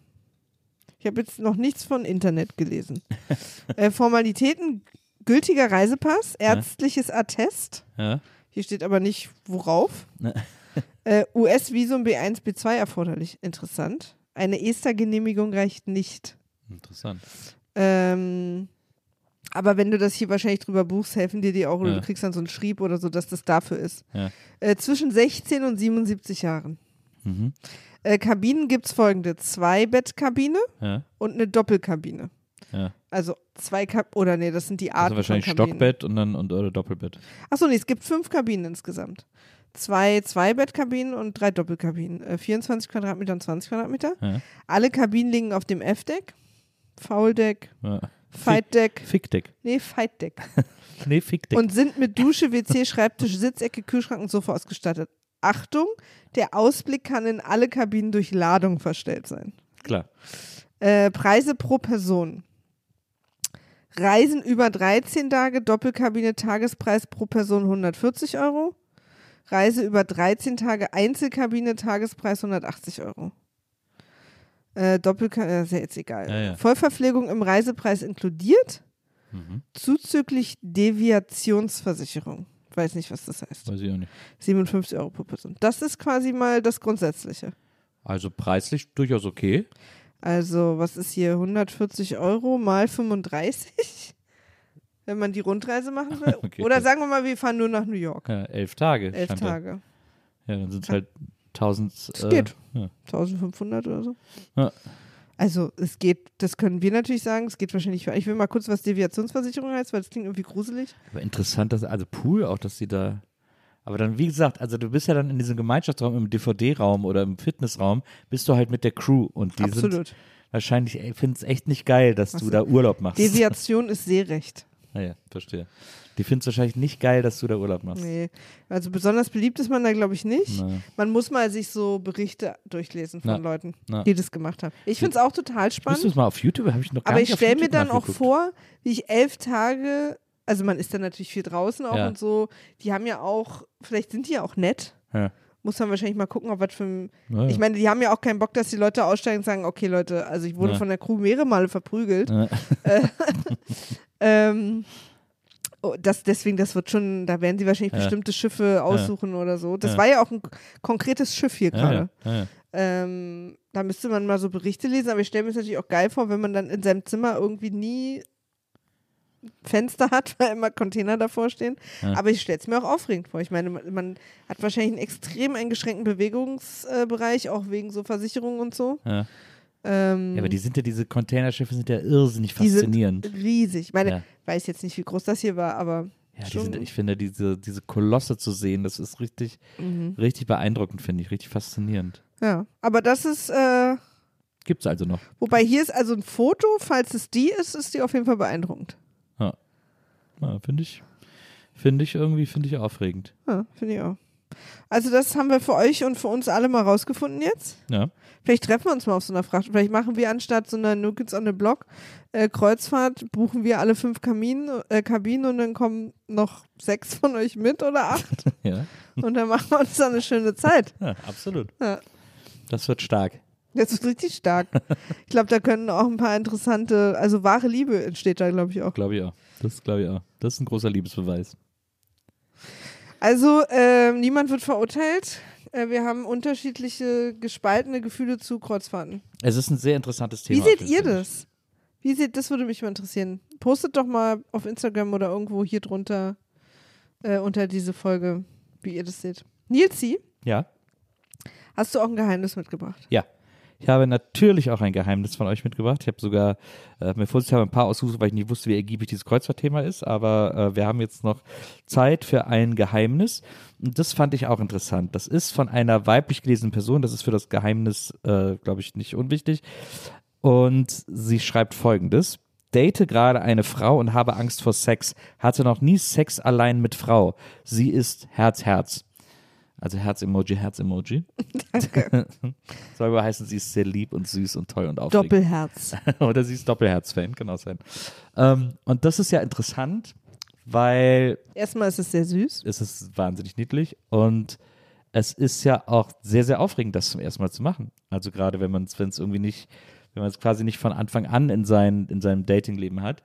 Ich habe jetzt noch nichts von Internet gelesen. [LAUGHS] äh, Formalitäten, gültiger Reisepass, ärztliches Attest, Ja. hier steht aber nicht worauf. Ne. [LAUGHS] äh, US-Visum B1, B2 erforderlich. Interessant. Eine ESTA-Genehmigung reicht nicht. Interessant. Ähm, aber wenn du das hier wahrscheinlich drüber buchst, helfen dir die auch oder Ja. du kriegst dann so einen Schrieb oder so, dass das dafür ist. Ja. Äh, zwischen 16 und 77 Jahren. Mhm. Äh, Kabinen gibt es folgende: Zwei-Bettkabine Ja. und eine Doppelkabine. Ja. Also zwei Kab oder nee, das sind die Arten Also wahrscheinlich. Stockbett und dann und oder Doppelbett. Achso, nee, es gibt fünf Kabinen insgesamt. Zwei Zwei-Bettkabinen und drei Doppelkabinen. Äh, 24 Quadratmeter und 20 Quadratmeter. Ja. Alle Kabinen liegen auf dem F-Deck, Foul-Deck, Ja. Fight-Deck, Fickdeck. nee, Fight-Deck. [LAUGHS] Nee, Fickdeck. und sind mit Dusche, WC, Schreibtisch, Sitzecke, Kühlschrank und Sofa ausgestattet. Achtung, der Ausblick kann in alle Kabinen durch Ladung verstellt sein. Klar. Äh, Preise pro Person. Reisen über 13 Tage, Doppelkabine, Tagespreis pro Person 140 Euro. Reise über 13 Tage, Einzelkabine, Tagespreis 180 Euro. Äh, Doppelkabine, ist ja jetzt egal. Ja, ja. Vollverpflegung im Reisepreis inkludiert, Mhm. zuzüglich Deviationsversicherung. Weiß nicht, was das heißt. Weiß ich auch nicht. 57 Euro pro Person. Das ist quasi mal das Grundsätzliche. Also preislich durchaus okay. Also, was ist hier? 140 Euro mal 35? [LAUGHS] Wenn man die Rundreise machen will. [LAUGHS] Okay. Oder sagen wir mal, wir fahren nur nach New York. Ja, elf Tage. Elf. Tage. Ja, dann sind es halt 1000. Das geht. Ja. 1500 oder so. Ja. Also, es geht, das können wir natürlich sagen, es geht wahrscheinlich für. Ich will mal kurz, was Deviationsversicherung heißt, weil das klingt irgendwie gruselig. Aber interessant, dass, also Pool auch, dass sie da. Aber dann, wie gesagt, also du bist ja dann in diesem Gemeinschaftsraum, im DVD-Raum oder im Fitnessraum, bist du halt mit der Crew und die sind Absolut. wahrscheinlich, ey, finden es echt nicht geil, dass Ach du so. da Urlaub machst. Deviation ist Seerecht. Naja, [LAUGHS] verstehe. Die finden es wahrscheinlich nicht geil, dass du da Urlaub machst. Nee. Also, besonders beliebt ist man da, glaube ich, nicht. Na, Man muss mal sich so Berichte durchlesen von Na. Leuten, Na. die das gemacht haben. Ich finde es auch total spannend. Müsstest du mal auf YouTube? Habe ich noch gar Aber ich stelle mir dann auch vor, wie ich elf Tage, also man ist dann natürlich viel draußen auch Ja. und so, die haben ja auch, vielleicht sind die ja auch nett. Ja. Muss man wahrscheinlich mal gucken, ob was für ein. Ja, ja. Ich meine, die haben ja auch keinen Bock, dass die Leute aussteigen und sagen, okay Leute, also ich wurde Ja. von der Crew mehrere Male verprügelt. Ja. [LAUGHS] Ähm, oh, das, deswegen, das wird schon, da werden sie wahrscheinlich Ja. bestimmte Schiffe aussuchen oder so. Das Ja. war ja auch ein konkretes Schiff hier Ja, gerade. ja, ja, ja. Ähm, da müsste man mal so Berichte lesen, aber ich stelle mir es natürlich auch geil vor, wenn man dann in seinem Zimmer irgendwie nie Fenster hat, [LAUGHS] weil immer Container davor stehen. Ja. Aber ich stelle es mir auch aufregend vor. Ich meine, man, man hat wahrscheinlich einen extrem eingeschränkten Bewegungsbereich, auch wegen so Versicherungen und so. Ja. Ähm, ja, aber die sind ja, diese Containerschiffe sind ja irrsinnig faszinierend. riesig. Ich meine, Ja. Weiß jetzt nicht, wie groß das hier war, aber Ja, sind, ich finde, diese, diese Kolosse zu sehen, das ist richtig, mhm. richtig beeindruckend, finde ich, richtig faszinierend. Ja, aber das ist, äh, Gibt's also noch. wobei hier ist also ein Foto, falls es die ist, ist die auf jeden Fall beeindruckend. Ja, finde ich, finde ich irgendwie, finde ich aufregend. Ja, finde ich auch. Also das haben wir für euch und für uns alle mal rausgefunden jetzt. Ja. Vielleicht treffen wir uns mal auf so einer Fracht. Vielleicht machen wir anstatt so einer Kids on the Block äh, Kreuzfahrt, buchen wir alle fünf Kamin, äh, Kabinen und dann kommen noch sechs von euch mit oder acht. [LAUGHS] Ja, und dann machen wir uns da eine schöne Zeit. ja absolut. Ja. Das wird stark. Das ist richtig stark. Ich glaube, da können auch ein paar interessante, also wahre Liebe entsteht da, glaube ich, auch. Glaube ich auch. Das glaube ich auch. Das ist ein großer Liebesbeweis. Also, ähm, niemand wird verurteilt. Äh, wir haben unterschiedliche gespaltene Gefühle zu Kreuzfahrten. Es ist ein sehr interessantes Wie Thema. seht auf ihr das? Wie seht, das würde mich mal interessieren. Postet doch mal auf Instagram oder irgendwo hier drunter äh, unter diese Folge, wie ihr das seht. Nilsi, Ja. hast du auch ein Geheimnis mitgebracht? Ja. Ich habe natürlich auch ein Geheimnis von euch mitgebracht. Ich habe sogar äh, mir vorsichtshalber ein paar ausgesucht, weil ich nicht wusste, wie ergiebig dieses Kreuzfahrtthema ist. Aber äh, wir haben jetzt noch Zeit für ein Geheimnis. Und das fand ich auch interessant. Das ist von einer weiblich gelesenen Person. Das ist für das Geheimnis, äh, glaube ich, nicht unwichtig. Und sie schreibt folgendes. Date gerade eine Frau und habe Angst vor Sex. Hatte noch nie Sex allein mit Frau. Sie ist Herz, Herz. Also Herz-Emoji, Herz-Emoji. [LAUGHS] Danke. [LAUGHS] Soll aber heißen, sie ist sehr lieb und süß und toll und aufregend. Doppelherz. [LAUGHS] Oder sie ist Doppelherz-Fan, auch sein. Ähm, und das ist ja interessant, weil Erstmal ist es sehr süß. es ist wahnsinnig niedlich und es ist ja auch sehr, sehr aufregend, das zum ersten Mal zu machen. Also gerade wenn man es, wenn es irgendwie nicht, wenn man es quasi nicht von Anfang an in, sein, in seinem Datingleben hat.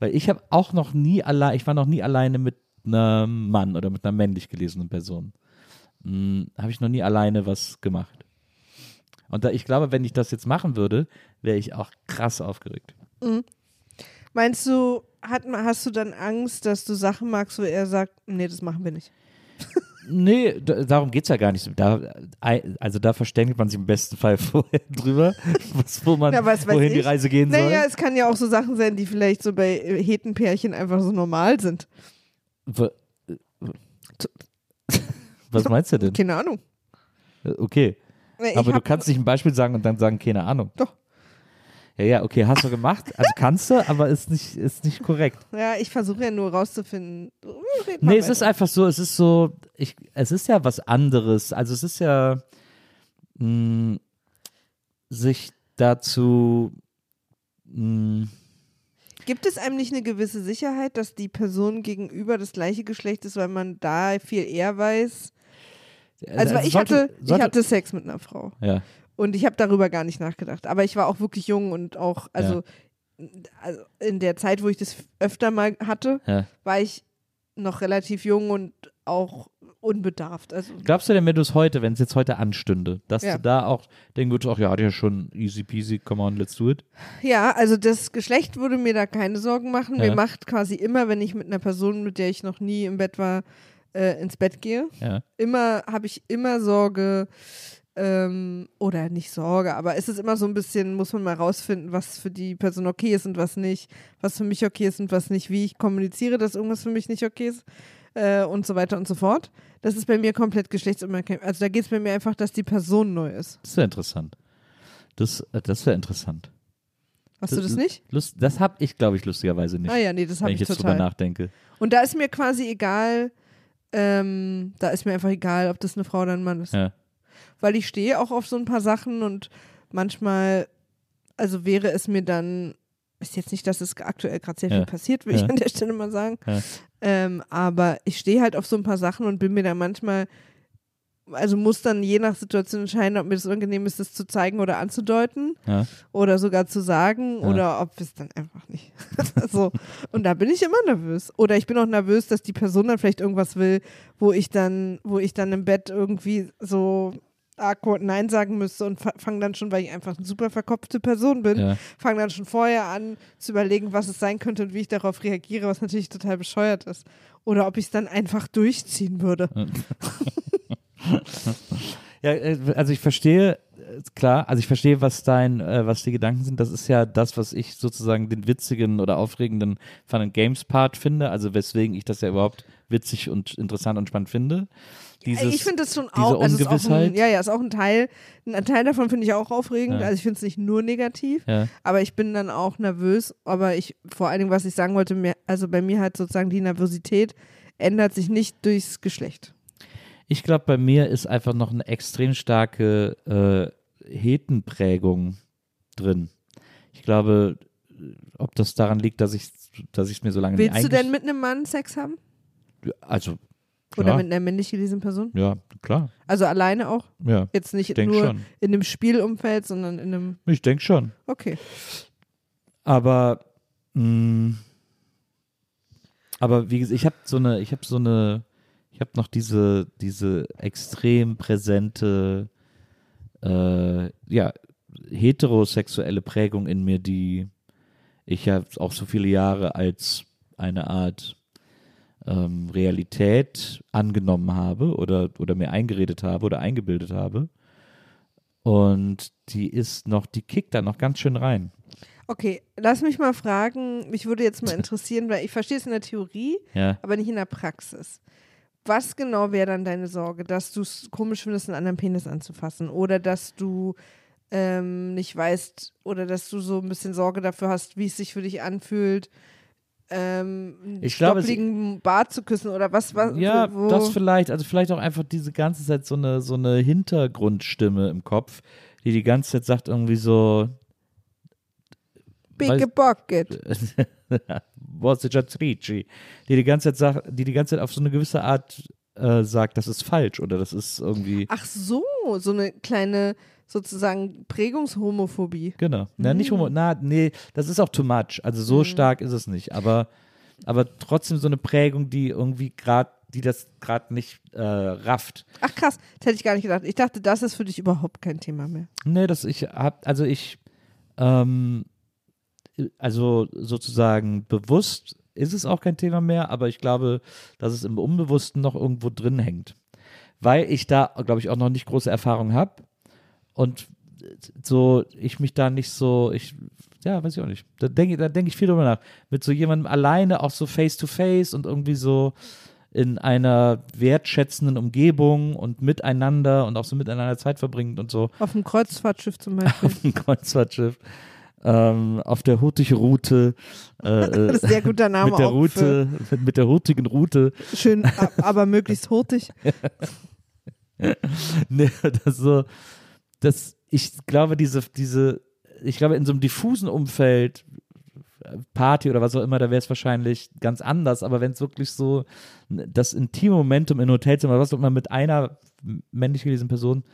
Weil ich habe auch noch nie allein, ich war noch nie alleine mit einem Mann oder mit einer männlich gelesenen Person. Hm, habe ich noch nie alleine was gemacht. Und da, ich glaube, wenn ich das jetzt machen würde, wäre ich auch krass aufgeregt. Meinst du, hat, hast du dann Angst, dass du Sachen magst, wo er sagt, nee, das machen wir nicht? [LAUGHS] Nee, da, darum geht es ja gar nicht. Da, also da verständigt man sich im besten Fall [LAUGHS] vorher drüber, was, wo man, Ja, was wohin die ich. Reise gehen soll. Naja, es kann ja auch so Sachen sein, die vielleicht so bei äh, Hetenpärchen einfach so normal sind. Wa- Was meinst du denn? Keine Ahnung. Okay, Ich aber du kannst nicht ein Beispiel sagen und dann sagen, keine Ahnung. Doch. Ja, ja, okay, hast du gemacht. Also kannst du, aber ist nicht, ist nicht korrekt. Ja, ich versuche ja nur rauszufinden. Red mal Nee, es ist einfach so, es ist so, ich, es ist ja was anderes. Also es ist ja, mh, sich dazu, mh, Gibt es einem nicht eine gewisse Sicherheit, dass die Person gegenüber das gleiche Geschlecht ist, weil man da viel eher weiß? Also, weil ich, sollte- hatte, ich sollte- hatte Sex mit einer Frau ja, und ich habe darüber gar nicht nachgedacht. Aber ich war auch wirklich jung und auch, also, also in der Zeit, wo ich das öfter mal hatte, ja. war ich noch relativ jung und auch unbedarft. Also Glaubst du denn, wenn du es heute, wenn es jetzt heute anstünde, dass Ja. du da auch denken würdest, ach ja, hat ja schon easy peasy, come on, let's do it? Ja, also das Geschlecht würde mir da keine Sorgen machen. Ja. Mir macht quasi immer, wenn ich mit einer Person, mit der ich noch nie im Bett war, äh, ins Bett gehe, Ja, immer habe ich immer Sorge ähm, oder nicht Sorge, aber es ist immer so ein bisschen, muss man mal rausfinden, was für die Person okay ist und was nicht, was für mich okay ist und was nicht, wie ich kommuniziere, dass irgendwas für mich nicht okay ist äh, und so weiter und so fort. Das ist bei mir komplett geschlechtsunabhängig. Also da geht es bei mir einfach, dass die Person neu ist. das wäre interessant. Das, äh, das wäre interessant. Hast du das nicht? Lust, das habe ich, glaube ich, lustigerweise nicht, Ah ja, nee, das wenn habe ich ich jetzt drüber nachdenke. Und da ist mir quasi egal, ähm, da ist mir einfach egal, ob das eine Frau oder ein Mann ist. Ja. Weil ich stehe auch auf so ein paar Sachen und manchmal, also wäre es mir dann, ist jetzt nicht, dass es aktuell gerade sehr Ja. viel passiert, will ich Ja. an der Stelle mal sagen. Ähm, aber ich stehe halt auf so ein paar Sachen und bin mir da manchmal, also muss dann je nach Situation entscheiden, ob mir das unangenehm ist, das zu zeigen oder anzudeuten Ja. oder sogar zu sagen Ja. oder ob es dann einfach nicht. [LAUGHS] so. Und da bin ich immer nervös. Oder ich bin auch nervös, dass die Person dann vielleicht irgendwas will, wo ich dann, wo ich dann im Bett irgendwie so awkward Nein sagen müsste und fange dann schon, weil ich einfach eine super verkopfte Person bin, Ja. fange dann schon vorher an zu überlegen, was es sein könnte und wie ich darauf reagiere, was natürlich total bescheuert ist. Oder ob ich es dann einfach durchziehen würde. [LAUGHS] Ja, äh, also ich verstehe, äh, klar, also ich verstehe, was dein, äh, was die Gedanken sind. Das ist ja das, was ich sozusagen den witzigen oder aufregenden Fun and Games Part finde, also weswegen ich das ja überhaupt witzig und interessant und spannend finde. Dieses, ich finde das schon auch, also ist auch ein, ja, ja, ist auch ein Teil, ein Teil davon finde ich auch aufregend. Ja. Also ich finde es nicht nur negativ, ja, aber ich bin dann auch nervös. Aber ich, vor allen Dingen, was ich sagen wollte, mir, also bei mir halt sozusagen die Nervosität ändert sich nicht durchs Geschlecht. Ich glaube, bei mir ist einfach noch eine extrem starke äh, Hetenprägung drin. Ich glaube, ob das daran liegt, dass ich dass ich es mir so lange Willst nicht du denn mit einem Mann Sex haben? Also Oder Ja. mit einer männlich gelesenen Person? Ja, klar. Also alleine auch? Ja, Jetzt nicht nur schon. in einem Spielumfeld, sondern in einem. ich denke schon. Okay. Aber, mh, aber wie gesagt, ich habe so eine, ich habe so eine, habe noch diese, diese extrem präsente, äh, ja, heterosexuelle Prägung in mir, die ich ja auch so viele Jahre als eine Art ähm, Realität angenommen habe oder, oder mir eingeredet habe oder eingebildet habe. Und die ist noch, die kickt da noch ganz schön rein. Okay, lass mich mal fragen, mich würde jetzt mal [LAUGHS] interessieren, weil ich verstehe es in der Theorie, Ja. aber nicht in der Praxis. Was genau wäre dann deine Sorge, dass du es komisch findest, einen anderen Penis anzufassen? Oder dass du ähm, nicht weißt oder dass du so ein bisschen Sorge dafür hast, wie es sich für dich anfühlt, ähm, einen Ich glaube, stoppligen Bart zu küssen? Oder was, was Ja, wo, das vielleicht, also vielleicht auch einfach diese ganze Zeit so eine, so eine Hintergrundstimme im Kopf, die die ganze Zeit sagt irgendwie so, Big weiß- Bucket. [LAUGHS] Ricci, die die ganze Zeit sagt, die die ganze Zeit auf so eine gewisse Art äh, sagt, das ist falsch oder das ist irgendwie, Ach so, so eine kleine sozusagen Prägungshomophobie. genau, na, nicht homo, na, nee, das ist auch too much, also so stark ist es nicht, aber, aber trotzdem so eine Prägung, die irgendwie gerade, die das gerade nicht äh, rafft. Ach krass, das hätte ich gar nicht gedacht. Ich dachte, das ist für dich überhaupt kein Thema mehr. Nee, das ich hab, also ich, ähm, also sozusagen bewusst ist es auch kein Thema mehr, aber ich glaube, dass es im Unbewussten noch irgendwo drin hängt. Weil ich da, glaube ich, auch noch nicht große Erfahrung habe und so ich mich da nicht so, ich, ja, weiß ich auch nicht. Da denke da denk ich viel drüber nach. Mit so jemandem alleine, auch so face to face und irgendwie so in einer wertschätzenden Umgebung und miteinander und auch so miteinander Zeit verbringend und so Auf dem Kreuzfahrtschiff zum Beispiel. [LAUGHS] auf dem Kreuzfahrtschiff, ähm, auf der Hurtig-Route, äh, [LAUGHS] Das ist ein sehr guter Name mit der auch Route, mit, mit der hurtigen Route. schön, aber möglichst hurtig. [LAUGHS] Nee, das so, das, ich glaube, diese, diese, ich glaube, in so einem diffusen Umfeld, Party oder was auch immer, da wäre es wahrscheinlich ganz anders, aber wenn es wirklich so das intime Momentum in Hotelzimmer, was auch immer mit einer männlich gelesenen Person,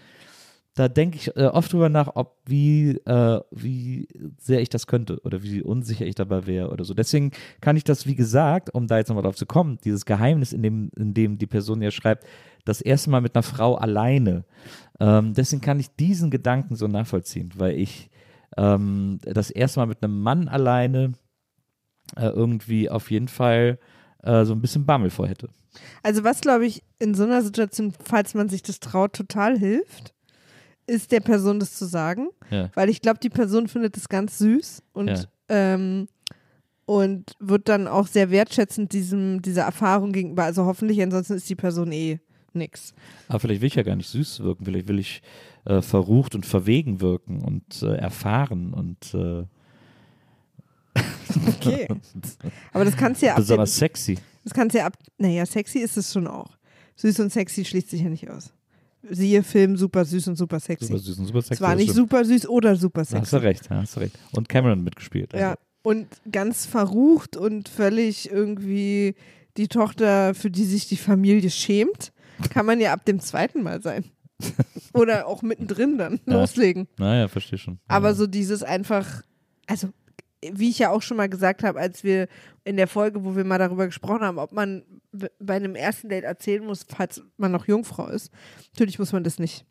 da denke ich äh, oft drüber nach, ob wie, äh, wie sehr ich das könnte oder wie unsicher ich dabei wäre oder so. Deswegen kann ich das, wie gesagt, um da jetzt nochmal drauf zu kommen, dieses Geheimnis, in dem, in dem die Person ja schreibt, das erste Mal mit einer Frau alleine. Ähm, deswegen kann ich diesen Gedanken so nachvollziehen, weil ich ähm, das erste Mal mit einem Mann alleine äh, irgendwie auf jeden Fall äh, so ein bisschen Bammel vor hätte. Also was, glaube ich, in so einer Situation, falls man sich das traut, total hilft, ist der Person das zu sagen. Ja. Weil ich glaube, die Person findet es ganz süß und, Ja. ähm, und wird dann auch sehr wertschätzend diesem, dieser Erfahrung gegenüber. Also hoffentlich, ansonsten ist die Person eh nix. Aber vielleicht will ich ja gar nicht süß wirken, vielleicht will ich äh, verrucht und verwegen wirken und äh, erfahren und äh, Okay. [LAUGHS] Aber das kannst du ja ab besonders sexy. das kannst du ja ab, naja, sexy ist es schon auch. Süß und sexy schließt sich ja nicht aus. Siehe Film super süß und super sexy. Super süß und super sexy. es war nicht super süß oder super Da Hast sexy. du recht, ja, hast du recht. Und Cameron mitgespielt. Also. Ja, und ganz verrucht und völlig irgendwie die Tochter, für die sich die Familie schämt, kann man ja ab dem zweiten Mal sein. [LAUGHS] Oder auch mittendrin dann Ja. loslegen. Naja, verstehe schon. Aber ja. so dieses einfach, also wie ich ja auch schon mal gesagt habe, als wir in der Folge, wo wir mal darüber gesprochen haben, ob man bei einem ersten Date erzählen muss, falls man noch Jungfrau ist. Natürlich muss man das nicht.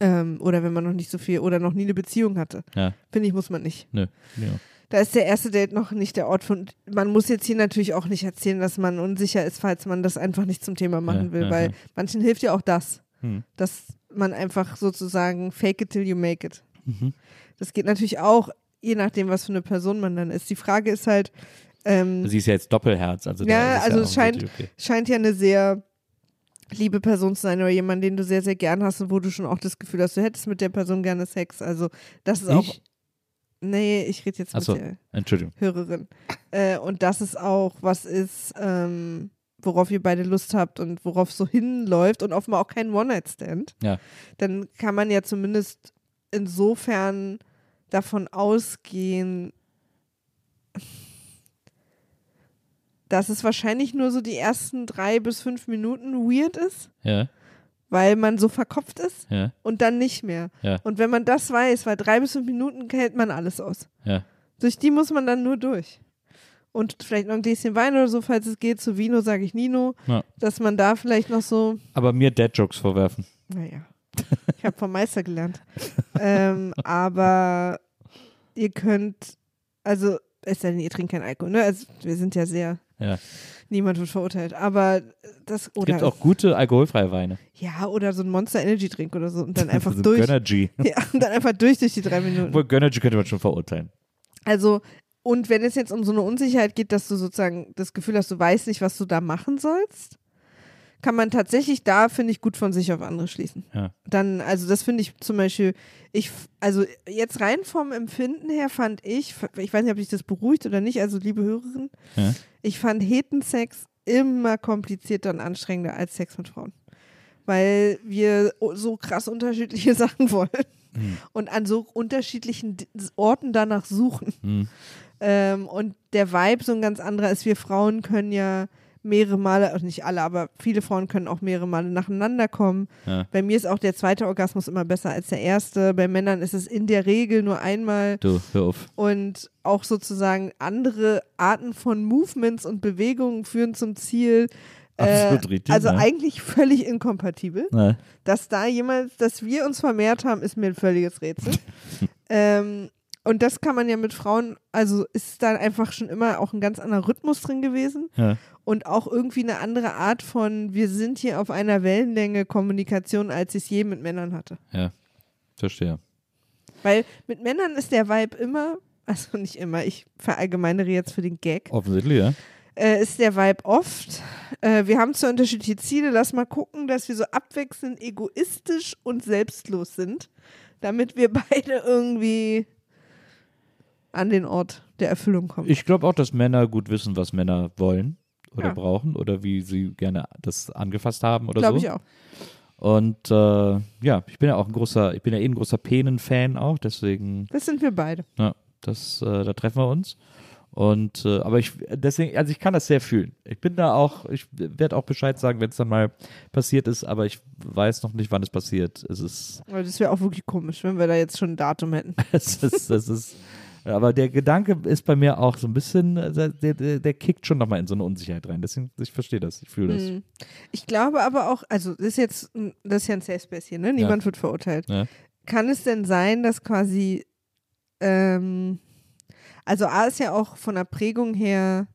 Ähm, oder wenn man noch nicht so viel oder noch nie eine Beziehung hatte. Ja, Finde ich, muss man nicht. nö. Ja. Da ist der erste Date noch nicht der Ort von. Man muss jetzt hier natürlich auch nicht erzählen, dass man unsicher ist, falls man das einfach nicht zum Thema machen Ja, will, weil manchen hilft ja auch das, Hm. dass man einfach sozusagen fake it till you make it. Mhm. Das geht natürlich auch, je nachdem, was für eine Person man dann ist. Die Frage ist halt, ähm, Sie ist ja jetzt Doppelherz. Also Ja, also ja es auch scheint- Okay. scheint ja eine sehr liebe Person zu sein oder jemand, den du sehr, sehr gern hast und wo du schon auch das Gefühl hast, du hättest mit der Person gerne Sex. Also das ist auch. Ich? Nee, ich rede jetzt mit Achso, der Entschuldigung. Hörerin. Äh, und das ist auch was ist, ähm, worauf ihr beide Lust habt und worauf so hinläuft und offenbar auch kein One-Night-Stand. Ja. Dann kann man ja zumindest insofern davon ausgehen, dass es wahrscheinlich nur so die ersten drei bis fünf Minuten weird ist, Ja, weil man so verkopft ist ja, und dann nicht mehr. Ja. Und wenn man das weiß, weil drei bis fünf Minuten hält man alles aus. Durch die muss man dann nur durch. Und vielleicht noch ein Gläschen Wein oder so, falls es geht. Zu Vino sage ich Nino, dass man da vielleicht noch so, Aber mir Dad-Jokes vorwerfen. naja, ich habe vom Meister gelernt. ähm, aber ihr könnt, also, es sei denn, ihr trinkt keinen Alkohol, ne? Also, wir sind ja sehr, Ja. niemand wird verurteilt. Aber das, Es oder, gibt auch gute alkoholfreie Weine. ja, oder so ein Monster Energy Drink oder so und dann [LAUGHS] einfach so ein durch. Gönnergy. [LAUGHS] Ja, und dann einfach durch durch die drei Minuten. Obwohl Gönnergy könnte man schon verurteilen. Also, und wenn es jetzt um so eine Unsicherheit geht, dass du sozusagen das Gefühl hast, du weißt nicht, was du da machen sollst, kann man tatsächlich da, finde ich, gut von sich auf andere schließen. Ja. Dann, also das finde ich zum Beispiel, ich, also jetzt rein vom Empfinden her fand ich, ich weiß nicht, ob dich das beruhigt oder nicht, also liebe Hörerin, Ja. ich fand Hetensex immer komplizierter und anstrengender als Sex mit Frauen. Weil wir so krass unterschiedliche [LAUGHS] Sachen wollen und an so unterschiedlichen Orten danach suchen. Hm. Ähm, und der Vibe so ein ganz anderer ist. Wir Frauen können ja mehrere Male, also nicht alle, aber viele Frauen können auch mehrere Male nacheinander kommen. Ja. Bei mir ist auch der zweite Orgasmus immer besser als der erste. Bei Männern ist es in der Regel nur einmal Du, hör auf. und auch sozusagen andere Arten von Movements und Bewegungen führen zum Ziel. Absolut richtig, Also ja. eigentlich völlig inkompatibel. Ne? Dass da jemals, dass wir uns vermehrt haben, ist mir ein völliges Rätsel. [LAUGHS] ähm, und das kann man ja mit Frauen, also ist da einfach schon immer auch ein ganz anderer Rhythmus drin gewesen Ja. und auch irgendwie eine andere Art von, wir sind hier auf einer Wellenlänge Kommunikation, als ich es je mit Männern hatte. ja, verstehe. Weil mit Männern ist der Vibe immer, also nicht immer, ich verallgemeinere jetzt für den Gag, Offensichtlich, ja. äh, ist der Vibe oft, äh, wir haben zwar unterschiedliche Ziele, lass mal gucken, dass wir so abwechselnd egoistisch und selbstlos sind, damit wir [LAUGHS] beide irgendwie an den Ort der Erfüllung kommen. Ich glaube auch, dass Männer gut wissen, was Männer wollen oder Ja. brauchen oder wie sie gerne das angefasst haben oder Glaube so. ich auch. Und äh, ja, ich bin ja auch ein großer, ich bin ja eh ein großer Penen-Fan auch, deswegen, Das sind wir beide. ja, das, äh, da treffen wir uns. Und äh, aber ich deswegen, also ich kann das sehr fühlen. Ich bin da auch, ich werde auch Bescheid sagen, wenn es dann mal passiert ist, aber ich weiß noch nicht, wann es passiert. Es ist, Aber das wäre auch wirklich komisch, wenn wir da jetzt schon ein Datum hätten. [LAUGHS] es ist, es ist, aber der Gedanke ist bei mir auch so ein bisschen, äh, der, der, der kickt schon nochmal in so eine Unsicherheit rein. Deswegen, ich verstehe das, ich fühle das. Mhm. Ich glaube aber auch, also das ist jetzt, das ist ja ein Safe Space hier, ne? Niemand wird verurteilt. Ja. Kann es denn sein, dass quasi, ähm, also A ist ja auch von der Prägung her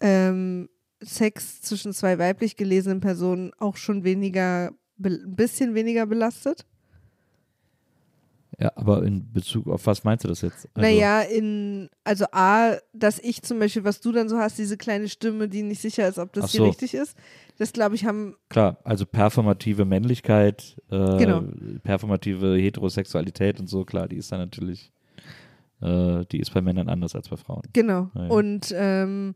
ähm, Sex zwischen zwei weiblich gelesenen Personen auch schon weniger, ein bisschen weniger belastet? Ja, aber in Bezug auf was meinst du das jetzt? Also, Naja, in, also A, dass ich zum Beispiel, was du dann so hast, diese kleine Stimme, die nicht sicher ist, ob das Ach hier so. richtig ist, das glaube ich haben, Klar, also performative Männlichkeit, äh, Genau. performative Heterosexualität und so, klar, die ist dann natürlich, äh, die ist bei Männern anders als bei Frauen. genau. Ja, ja. Und, ähm,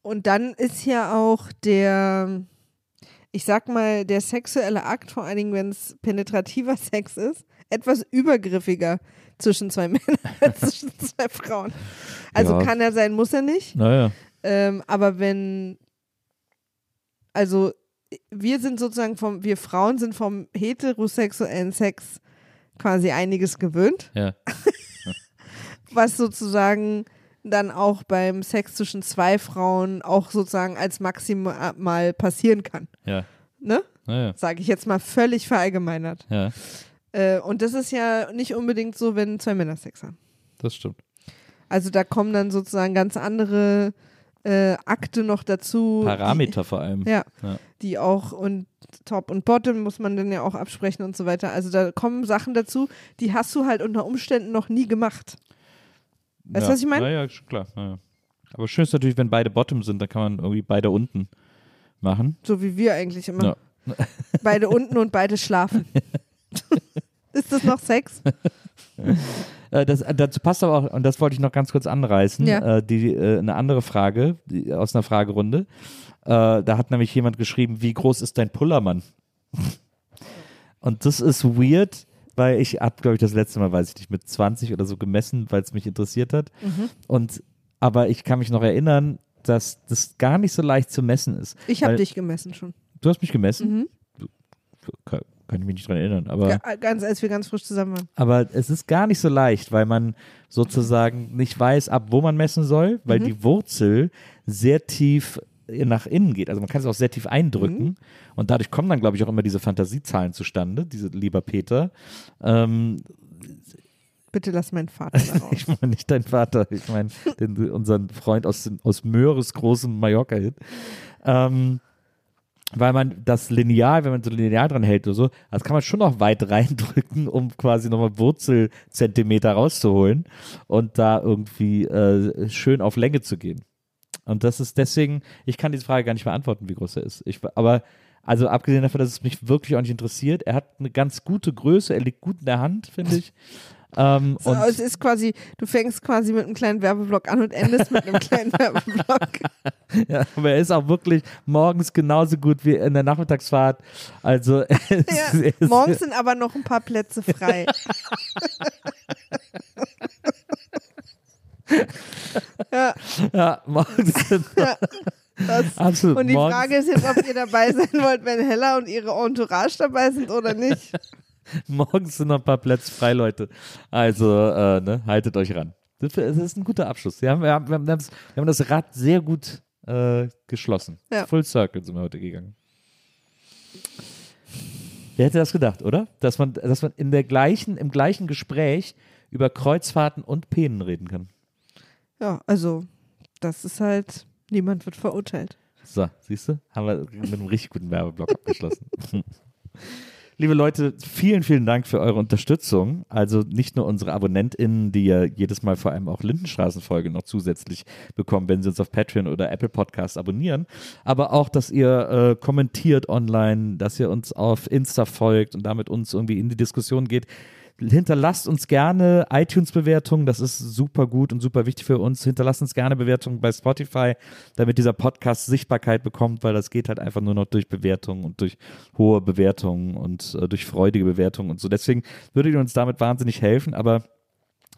und dann ist ja auch der, ich sag mal, der sexuelle Akt, vor allen Dingen, wenn es penetrativer [LAUGHS] Sex ist, etwas übergriffiger zwischen zwei [LAUGHS] Männern als zwischen zwei Frauen. Also Ja. kann er sein, muss er nicht. Naja, Ähm, aber wenn, also wir sind sozusagen vom, wir Frauen sind vom heterosexuellen Sex quasi einiges gewöhnt, ja, [LAUGHS] was sozusagen dann auch beim Sex zwischen zwei Frauen auch sozusagen als maximal passieren kann. ja, Ne? naja, Sage ich jetzt mal völlig verallgemeinert. ja, Äh, und das ist ja nicht unbedingt so, wenn zwei Männer Sex haben. das stimmt. Also da kommen dann sozusagen ganz andere äh, Akte noch dazu. Parameter vor allem. Die, ja, Ja. die auch und Top und Bottom muss man dann ja auch absprechen und so weiter. Also da kommen Sachen dazu, die hast du halt unter Umständen noch nie gemacht. Weißt du, ja. was ich meine? Naja, ist klar. Naja. Aber schön ist natürlich, wenn beide Bottom sind, dann kann man irgendwie beide unten machen. So wie wir eigentlich immer. Ja. [LAUGHS] Beide unten und beide schlafen. [LAUGHS] Ist das noch Sex? Äh, das, äh, dazu passt aber auch, und das wollte ich noch ganz kurz anreißen, Ja. äh, die, eine andere Frage die, aus einer Fragerunde. Da hat nämlich jemand geschrieben, wie groß ist dein Pullermann? [LAUGHS] und das ist weird, weil ich habe, glaube ich, das letzte Mal, weiß ich nicht, mit 20 oder so gemessen, weil es mich interessiert hat. Und aber ich kann mich noch erinnern, dass das gar nicht so leicht zu messen ist. Ich habe dich gemessen schon. Du hast mich gemessen? Mhm. Kann, kann ich mich nicht dran erinnern, aber. Ja, ganz, als wir ganz frisch zusammen waren. Aber es ist gar nicht so leicht, weil man sozusagen nicht weiß, ab wo man messen soll, weil die Wurzel sehr tief nach innen geht. Also man kann es auch sehr tief eindrücken und dadurch kommen dann, glaube ich, auch immer diese Fantasiezahlen zustande, diese lieber Peter. Ähm, Bitte lass meinen Vater [LAUGHS] raus. ich meine nicht dein Vater, ich meine unseren Freund aus, aus Möhres großem Mallorca-Hit. Ähm, weil man das Lineal, wenn man so Lineal dran hält oder so, das kann man schon noch weit reindrücken, um quasi nochmal Wurzelzentimeter rauszuholen und da irgendwie äh, schön auf Länge zu gehen. Und das ist deswegen, ich kann diese Frage gar nicht beantworten, wie groß er ist. Ich, aber, also abgesehen davon, dass es mich wirklich auch nicht interessiert, er hat eine ganz gute Größe, er liegt gut in der Hand, finde ich. [LAUGHS] Ähm, So, es ist quasi, du fängst quasi mit einem kleinen Werbeblock an und endest mit einem kleinen [LAUGHS] Werbeblock. [LAUGHS] Ja, aber er ist auch wirklich morgens genauso gut wie in der Nachmittagsfahrt. Also Ja, es, morgens sind aber noch ein paar Plätze frei. Ja, ja, morgens sind [LAUGHS] ja. Das. absolut. Und die morgens, Frage ist jetzt, ob ihr dabei sein wollt, wenn Hella und ihre Entourage dabei sind oder nicht. [LAUGHS] morgens sind noch ein paar Plätze frei, Leute. Also äh, ne, haltet euch ran. Das das ist ein guter Abschluss. Wir haben, wir haben, wir haben, das, wir haben das Rad sehr gut äh, geschlossen. Ja. Full Circle sind wir heute gegangen. Wer hätte das gedacht, oder? Dass man, dass man in der gleichen, im gleichen Gespräch über Kreuzfahrten und Penen reden kann. Ja, also, das ist halt, niemand wird verurteilt. So, siehst du? Haben wir mit einem richtig guten Werbeblock abgeschlossen. [LAUGHS] Liebe Leute, vielen, vielen Dank für eure Unterstützung. Also nicht nur unsere AbonnentInnen, die ja jedes Mal vor allem auch Lindenstraßenfolge noch zusätzlich bekommen, wenn sie uns auf Patreon oder Apple Podcasts abonnieren, aber auch, dass ihr äh, kommentiert online, dass ihr uns auf Insta folgt und damit uns irgendwie in die Diskussion geht. Hinterlasst uns gerne iTunes-Bewertungen, das ist super gut und super wichtig für uns. Hinterlasst uns gerne Bewertungen bei Spotify, damit dieser Podcast Sichtbarkeit bekommt, weil das geht halt einfach nur noch durch Bewertungen und durch hohe Bewertungen und äh, durch freudige Bewertungen und so. Deswegen würdet ihr uns damit wahnsinnig helfen, aber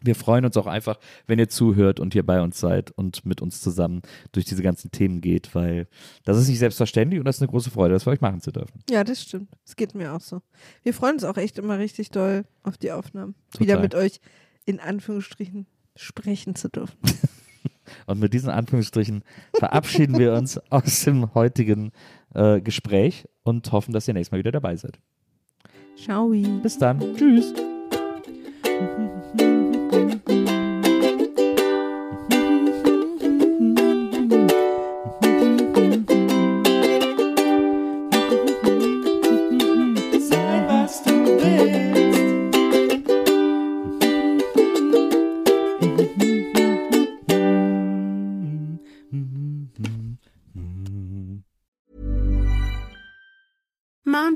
wir freuen uns auch einfach, wenn ihr zuhört und hier bei uns seid und mit uns zusammen durch diese ganzen Themen geht, weil das ist nicht selbstverständlich und das ist eine große Freude, das für euch machen zu dürfen. Ja, das stimmt. Es geht mir auch so. Wir freuen uns auch echt immer richtig doll auf die Aufnahmen. Total. Wieder mit euch in Anführungsstrichen sprechen zu dürfen. [LAUGHS] Und mit diesen Anführungsstrichen verabschieden wir uns [LAUGHS] aus dem heutigen äh, Gespräch und hoffen, dass ihr nächstes Mal wieder dabei seid. Ciao. Bis dann. Tschüss. [LAUGHS]